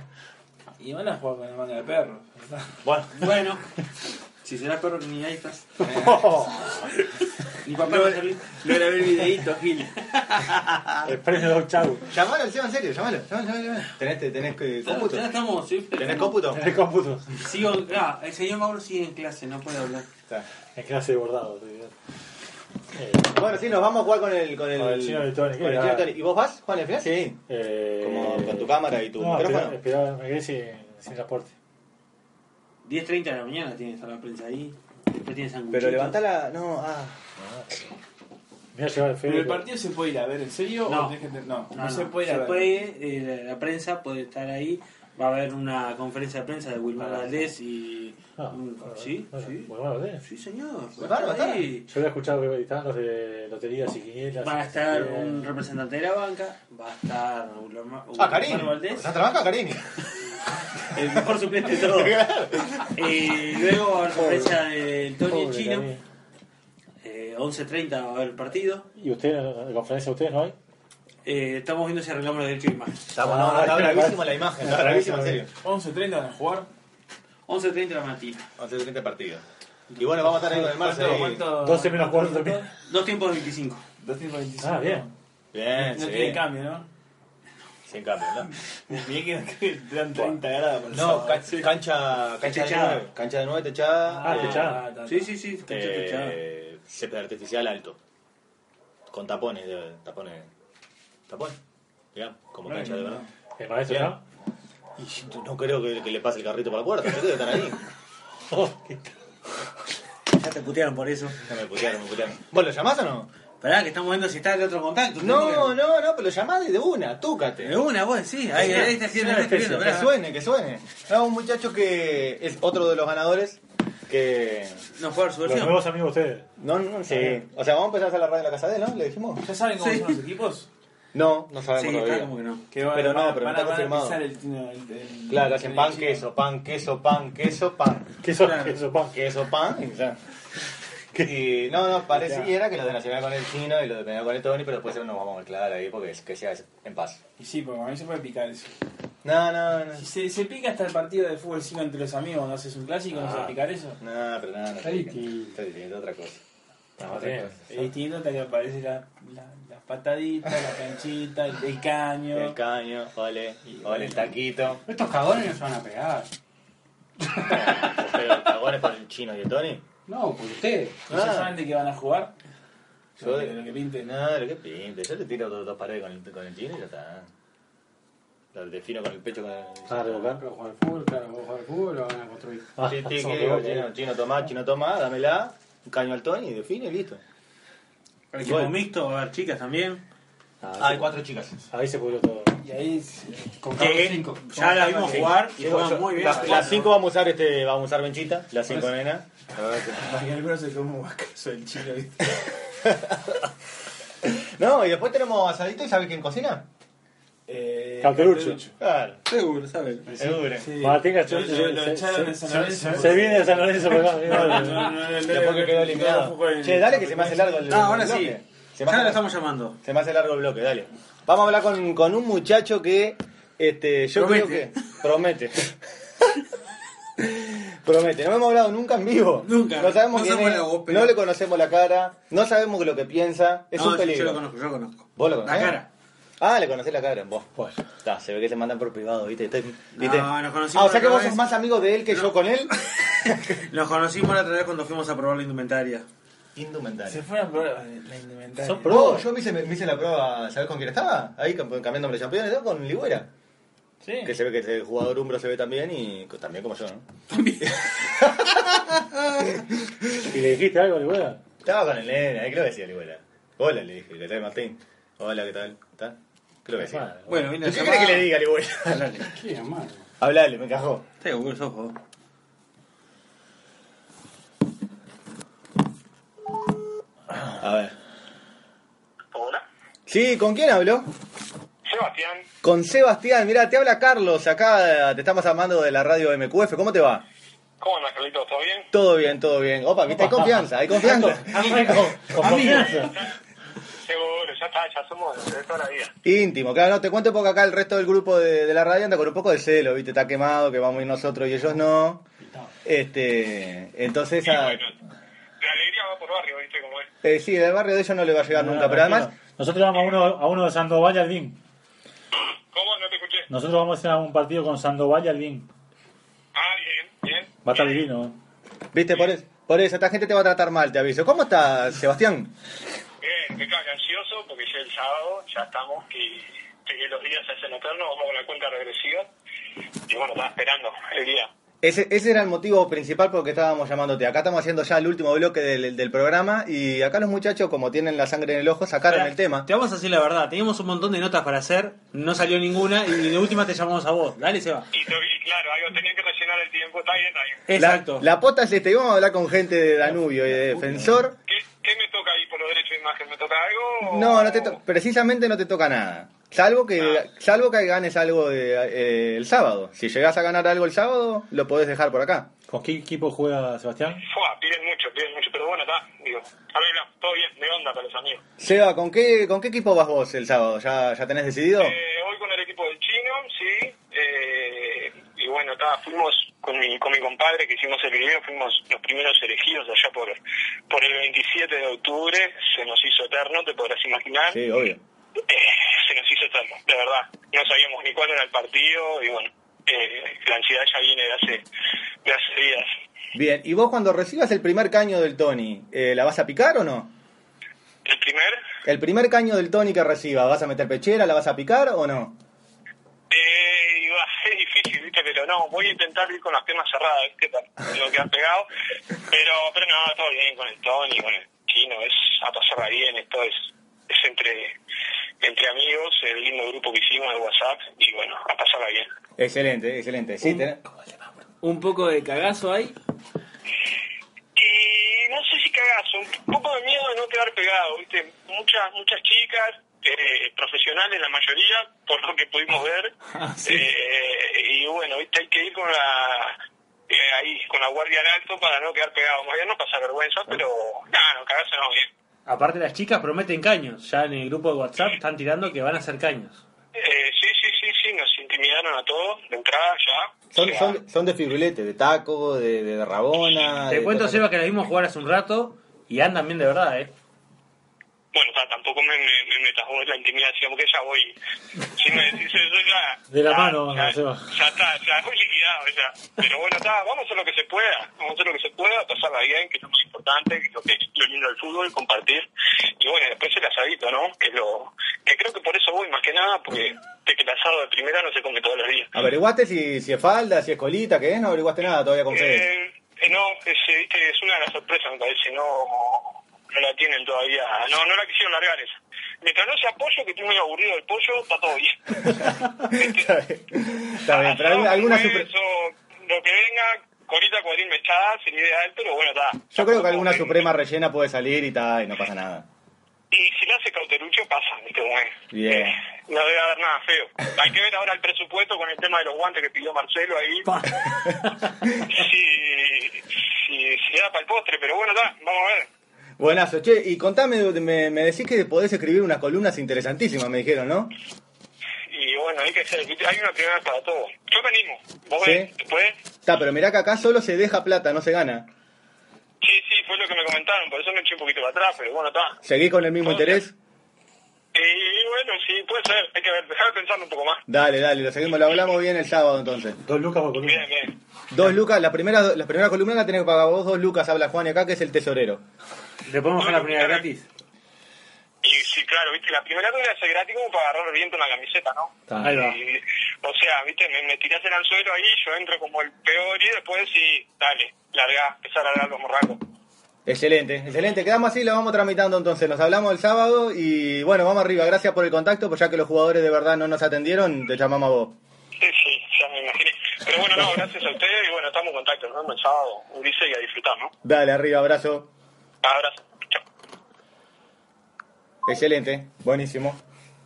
Y van a jugar con la manga de perros. ¿verdad? Bueno, Bueno, si será perro, ni ahí estás. Ni papá No, va a servir. no grabé el videíto, Gil. El premio Dog Chau. llamalo al Seba en serio, llamalo. llamalo. ¿Tenés, tenés que- Ya, cómputo? ya estamos, sí. ¿Tenés cómputo? En el cómputo. Sigo, ah, el señor Mauro sigue en clase, no puede hablar. Está. En clase de bordado. estoy viendo. Eh, Bueno, sí, nos vamos a jugar con el, con el, Con el chino del Tony, con el chino Tony. ¿Y vos vas, Juan, al final? Sí. eh, Como con tu cámara y tu no, micrófono. Espera, espera, me quedé sin, sin transporte. 10.30 de la mañana tiene que estar la prensa ahí. Después tiene. Pero levantá la. No, ah. Me voy a llevar el Pero el partido se puede ir a ver, ¿en serio? No. ¿O no, no, No, no, se puede ir a se ver. puede, eh, la, la prensa puede estar ahí. Va a haber una conferencia de prensa de Wilmar Valdés y. Ah, sí, bueno, sí. bueno, ¿eh? Sí, señor. Wilmar, Va a estar ¿va a ahí. Yo había escuchado que estaban los de loterías y quinielas. Va a estar Eh, un representante de la banca, va a estar Wilmar Ah, Karim. Valdés, ¿Estás trabajando, Karim? el mejor suplente de todo. y luego va a haber conferencia del Tony Chino. Eh, 11.30 va a haber el partido. ¿Y ustedes, la conferencia de ustedes no hay? Eh, estamos viendo si arreglamos los derechos de imagen. Estamos, no, no, está bravísima la imagen, está bravísima, en serio. 11.30 van a jugar. 11.30 de la mañana. Vamos a hacer 30 partidos. Y bueno, vamos a estar ahí con el Marce. ahí. ¿Cuánto- 12 menos cuánto cuarto minutos? Dos tiempos de 25. 225. Ah, bien. Bien, No sí. tiene cambio, ¿no? Sin cambio, ¿no? Mirá que dan 30 grados. por No, ca- cancha, cancha de Techada. 9. Cancha de 9 techada. Ah, eh, techada. Sí, sí, sí, cancha techada. eh, césped artificial alto. Con tapones, de- tapones. Tapones. Digamos, como cancha de verdad. Maestro, Bien. ¿no? Y no creo que, que le pase el carrito por la puerta, yo creo que están ahí. Oh, qué- Ya te putearon por eso. No me putearon, me putearon. ¿Vos lo llamás o no? Esperá, que estamos viendo si está el otro contacto. No, no, no, pero lo llamás de una, túcate. De una, vos, sí. Ahí, ahí está haciendo una está escribiendo, Que suene, que suene. No, un muchacho que es otro de los ganadores que... No jugar su Los versión. nuevos amigos de ustedes. No, no, sí. O sea, vamos a empezar a hacer la radio en la casa de él, ¿no? ¿Le dijimos? ¿Ya saben cómo Sí. son los equipos? No, no Sí, sabemos está todavía. como que no. Que Pero no, pero no van a- está confirmado. el- el- el- Claro, hacen pan, queso, pan, queso, pan, queso, pan. ¿Qué son? Claro. ¿Qué son? pan? Queso, pan, y ya. Y no, no, pareciera que lo de Nacional con el chino y lo de Peñarol con el Tony, pero después nos vamos a mezclar ahí porque es que sea en paz. Y sí, porque a mí se puede picar eso. No, no, no. Si se, se pica hasta el partido de fútbol 5 entre los amigos, no haces un clásico, no se va a picar eso. No, pero nada, no. Está distinto. Está distinto, otra cosa. No, Otra cosa. Es distinto hasta que aparece la, la, las pataditas, la canchita, el, el caño. El caño, ole, ole el taquito. Estos cagones no se van a pegar. Pero cagones con el chino y el Tony. No, por ustedes. ¿Y ¿Ya Ah. saben de qué van a jugar? Yo de- lo que pinte. No, lo que pinte. Yo le tiro dos, dos paredes con el, con el chino y ya está. Lo defino con el pecho con el. Ah, revocar. Claro, jugar al fútbol, claro, vos jugar al fútbol lo van a construir. Ah, Sí, sí, somos que digo, chino, chino toma, chino toma, dámela, un caño al Tony, define y listo. El equipo Gol. mixto, va a haber chicas también. Ah, Ah, hay cuatro chicas. Ahí se pudo todo. Y ahí Con cada Que cinco. ya la vimos jugar y Sí, juegan muy bien. Las, las cinco vamos a usar este, vamos a usar benchita, las cinco nenas. Que algunos se como guacazo el chino, ¿viste? No, y después tenemos asadito y ¿sabes quién cocina? Eh, Cauterucho. Claro, Seguro, ¿sabes? seguro. Martín Lo- Cachorro lo- lo se, echaron de se- San Lorenzo. se- se viene de San Lorenzo por acá. Después que quedó eliminado. Che, dale que se me hace largo el Ah, ahora sí. Se me, Ya lo hace, estamos llamando. se me hace largo el bloque, dale. Vamos a hablar con, con un muchacho que este, yo Promete. creo que promete. promete. No hemos hablado nunca en vivo. Nunca. No sabemos No quién es, la voz, pero- no le conocemos la cara, no sabemos lo que piensa. Es No, un sí, peligro. Yo lo conozco, yo lo conozco. ¿Vos lo La conocés? cara. Ah, le conocés la cara. Vos. Pues, Ta, se ve que se mandan por privado, ¿viste? No, nos conocimos ah, o sea que vos vez. sos más amigo de él que yo con él. Nos conocimos la otra vez cuando fuimos a probar la indumentaria. Indumentaria. Se fueron por la indumentaria. Son Bro, yo me hice, me hice la prueba, ¿sabés con quién estaba? Ahí cam- cambiando de campeones, ¿no? con Ligüera. Sí. Que se ve que el jugador Umbro se ve también y co- también como yo, ¿no? ¿Y le dijiste algo, Ligüera? Estaba con el nene, ahí creo que decía Ligüera. Hola, le dije, ¿qué tal Martín? Hola, ¿qué tal? ¿Está? Creo que sí. Bueno, vine ¿Qué a crees llamar. que le diga? Hablale. Qué amargo. Hablale, me encajó. Seguro, sos vos. A ver. Hola. Sí, ¿con quién habló? Sebastián. Con Sebastián, mirá, te habla Carlos, acá te estamos llamando de la radio MQF, ¿cómo te va? ¿Cómo andas, Carlitos? ¿Todo bien? Todo bien, todo bien. Opa, viste, hay confianza, hay confianza. Con, con confianza. Seguro, ya está, ya somos de toda la vida. Íntimo, claro, no, te cuento porque acá el resto del grupo de, de la radio anda con un poco de celo, viste, está quemado, que vamos a ir nosotros y ellos no. Este, entonces, a- bueno, la alegría va por barrio, ¿viste cómo es? eh, sí, el barrio de ellos no le va a llegar nunca, pero además, Nosotros vamos a uno, a uno de Sandoval y Albín. ¿Cómo? No te escuché. Nosotros vamos a hacer un partido con Sandoval y Albín. Ah, bien, bien. Va a estar divino. ¿eh? viste, por eso, por eso, esta gente te va a tratar mal, te aviso. ¿Cómo estás, Sebastián? Me cago ansioso porque ya el sábado ya estamos que, que los días se hacen eternos, vamos con la cuenta regresiva. Y bueno, estaba esperando el día. Ese, ese era el motivo principal por el que estábamos llamándote. Acá estamos haciendo ya el último bloque del, del programa y acá los muchachos, como tienen la sangre en el ojo, sacaron el tema. Te vamos a decir la verdad. Teníamos un montón de notas para hacer, no salió ninguna y de última te llamamos a vos. Dale, se va. Y, y claro, algo tenía que rellenar el tiempo, está bien, está bien. Exacto. La, la pota es este, y vamos a hablar con gente de Danubio y de Defensor. ¿Qué, ¿Qué me toca ahí por los derechos de imagen? ¿Me toca algo? o- No, no te to- precisamente no te toca nada. Salvo que, salvo que ganes algo de, eh, el sábado. Si llegás a ganar algo el sábado, lo podés dejar por acá. ¿Con qué equipo juega Sebastián? Fua, piden mucho, piden mucho, pero bueno, está, digo, arregla, todo bien, de onda para los amigos. Seba, ¿con qué, ¿con qué equipo vas vos el sábado? ¿Ya, ya tenés decidido? Eh, hoy con el equipo del chino, sí, eh, está, fuimos con mi, con mi compadre que hicimos el video, fuimos los primeros elegidos allá por, por el 27 de octubre, se nos hizo eterno, te podrás imaginar. Sí, obvio. Eh, se nos hizo eterno, de verdad. No sabíamos ni cuál era el partido y bueno, eh, la ansiedad ya viene de hace, de hace días. Bien, ¿y vos cuando recibas el primer caño del Tony, eh, la vas a picar o no? El primer, El primer caño del Tony que reciba, ¿vas a meter pechera, la vas a picar o no? eh, es difícil, viste, pero no, voy a intentar ir con las piernas cerradas, viste, para no quedar pegado, pero, pero no, todo bien con el Tony, con el chino, es a pasarla bien, esto es, es entre, entre amigos, el lindo grupo que hicimos de WhatsApp, y bueno, a pasarla bien. Excelente, excelente. Sí, Un poco de cagazo ahí. Y no sé si cagazo, un poco de miedo de no quedar pegado, ¿viste? Muchas, muchas chicas, eh, profesionales la mayoría, por lo que pudimos ver. Eh, y bueno, ¿viste? Hay que ir con la eh, ahí, con la guardia en alto para no quedar pegado. Más bien no pasar vergüenza, pero nada, no, cagazo no, bien. Aparte las chicas prometen caños. Ya en el grupo de WhatsApp están tirando que van a hacer caños. Eh, sí, sí, sí, sí, nos intimidaron a todos de entrada ya. son, son, son de fibrulete, de taco, de, de rabona. Te de cuento, Seba, que la vimos jugar hace un rato y andan bien de verdad, ¿eh? Bueno, ta, tampoco me, me, me metas vos en la intimidad, digamos que ya voy. Si me decís eso, ya. De la ya- mano, ya, Seba. ya está, ya voy liquidado, ya. Pero bueno, está, vamos a hacer lo que se pueda. Vamos a hacer lo que se pueda, pasarla bien, que es lo más importante, que es lo, que, lo lindo del fútbol, compartir. Y bueno, después el asadito, ¿no? Que es lo. Que creo que por eso voy, más que nada, porque de que el asado de primera no se come todos los días. ¿Averiguaste si, si es falda, si es colita, qué es? No averiguaste nada todavía con Fede. Eh, eh, no, es, eh, viste, es una de las sorpresas, me parece. No, no la tienen todavía. No, no la quisieron largar esa. Mientras no sea pollo, que estoy muy aburrido del pollo, está todo bien. Está bien, Está bien, pero alguna, alguna Asado, supre- hueso, lo que venga, colita cuadrín mechada, sería ideal, pero bueno, está. Yo creo que alguna suprema rellena puede salir y, ta, y no pasa nada. Y si lo hace Cauterucho, pasa, ¿viste es? Bien. No debe haber nada feo. Hay que ver ahora el presupuesto con el tema de los guantes que pidió Marcelo ahí. si, si, si da para el postre, pero bueno, está, vamos a ver. Buenazo, che, y contame, me, me decís que podés escribir unas columnas interesantísimas, me dijeron, ¿no? Y bueno, hay que ser, hay una primera para todo. Yo me animo, vos Sí. ves, después. Está, pero mirá que acá solo se deja plata, no se gana. Sí, sí, fue lo que me comentaron, por eso me eché un poquito para atrás, pero bueno, está. ¿Seguís con el mismo interés? Y bueno, sí, puede ser, hay que ver, dejar pensando un poco más. Dale, dale, lo seguimos, lo hablamos bien el sábado entonces. Dos lucas por columna. Bien, bien. Dos lucas, la primera, la primera columna la tenés que pagar vos, dos lucas, habla Juan y acá, que es el tesorero. ¿Le podemos dejar la primera gratis? Y sí, claro, viste, la primera tuve que hacer gratis como para agarrar viento en la camiseta, ¿no? Ahí va. Y, o sea, viste, me, me tirás el anzuelo ahí, yo entro como el peor y después sí, dale, larga, empezar a largar los morracos. Excelente, excelente. Quedamos así, lo vamos tramitando entonces. Nos hablamos el sábado y bueno, vamos arriba. Gracias por el contacto, pues ya que los jugadores de verdad no nos atendieron, te llamamos a vos. Sí, sí, ya me imaginé. Pero bueno, no, gracias a ustedes y bueno, estamos en contacto, nos vemos el sábado, Ulises, y a disfrutar, ¿no? Dale, arriba, abrazo. Abrazo. Chao. Excelente, buenísimo.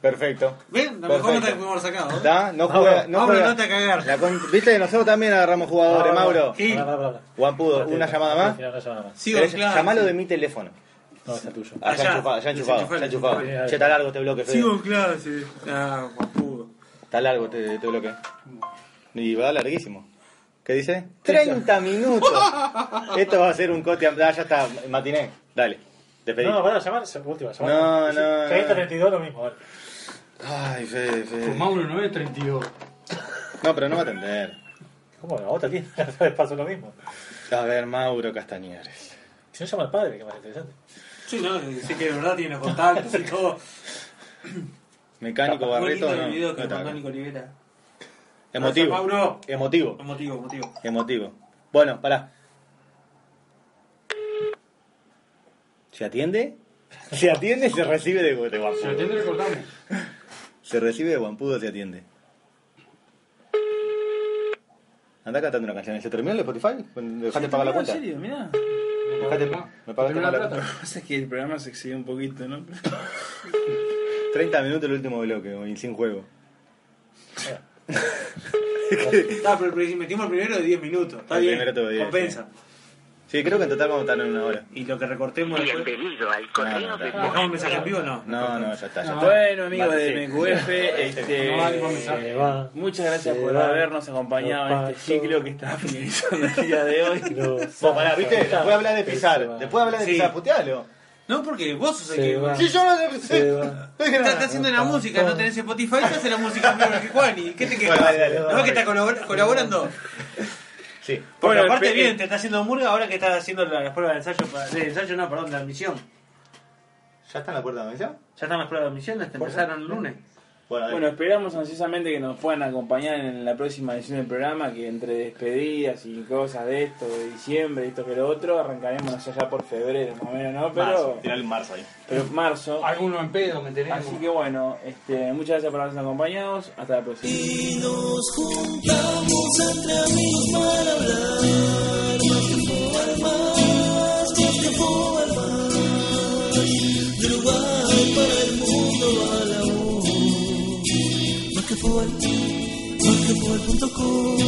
Perfecto. ¿Ven? La mejor nota que pudimos haber sacado. ¿eh? ¿Está? No juega. No Mauro, juega. no te a cagar. La con- Viste, nosotros también agarramos jugadores, Mauro. Sí. Pará, pará, pará. Juanpudo, ¿una llamada más? Una llamada más. Sigo, claro. Llamalo de mi teléfono. No, es el tuyo. Ah, ya Allá. enchufado, ya enchufado, ya enchufado. Che, está largo este bloque, Fede. Sigo en clase. Ah, guapudo. Está largo este, este bloque. Y va larguísimo. ¿Qué dice? 30 minutos. Esto va a ser un cote. Ah, ya está, matiné. Dale, despedí. No, pará, llamar, última, llamar. No, no, 30, no. 32, lo mismo. dale. Ay, Fede, Fede. Pues Mauro no es 32. No, pero no va a atender. ¿Cómo? La otra tiene, pasó lo mismo. A ver, Mauro Castañeres. Si no llama al padre, que más interesante. Sí, no, sí que de verdad tiene los contactos y todo. Mecánico Barreto. No, el video no que está mandó acá. Nico Olivera. Emotivo. Gracias, Mauro. Emotivo. Emotivo, emotivo. Emotivo. Bueno, pará. ¿Se atiende? Se atiende y se recibe de, de lo Guampudo. atiende, le cortamos. Se recibe de Guampudo, se atiende. Anda cantando una canción. ¿Se terminó el Spotify? ¿Dejaste pagar la cuenta? ¿En serio? Mirá. Dejate, me pagaste la la plata. cuenta. Pasa que el programa se excedió un poquito, ¿no? 30 minutos el último bloque, y sin juego. Ah, pero pero metimos el primero de 10 minutos. Está El bien. primero todo bien, Compensa. Sí, creo que en total vamos a estar en una hora. Y lo que recortemos después. Bienvenido al correo no, de. ¿Dejamos un mensaje en vivo o no? No, no, ya está, ya está. Bueno, amigos de. MQF, este, No. Se va. muchas gracias por va. habernos acompañado en este ciclo que está finalizando el día de hoy. Vos, pará, ¿viste? Después hablar de pisar. Después hablar de Sí. pisar, putealo. No, porque vos sos el que. va. Si yo no va. Estás estás haciendo la música, no tenés Spotify, te hace la música primero que Juan. ¿Y qué te quedas? Bueno, dale, dale. ¿No ves que está colabor- colaborando? Sí. Porque Bueno, aparte bien, te está haciendo murga ahora que estás haciendo la- las pruebas de ensayo, para- de ensayo no, perdón, de admisión. ¿Ya está en la puerta de admisión? Ya están las pruebas de admisión, te empezaron el lunes. Bueno, esperamos ansiosamente que nos puedan acompañar en la próxima edición del programa, que entre despedidas y cosas de esto, de diciembre, esto que lo otro, arrancaremos allá por febrero, más o menos, ¿no? Pero, Tirale un marzo ahí. pero marzo. Alguno en pedo, me enteré. Así que bueno, este, muchas gracias por habernos acompañado. Hasta la próxima. Y nos juntamos entre amigos para hablar más que más, más que más de Uruguay para el mundo Bunkerboy, Bunkerboy.com.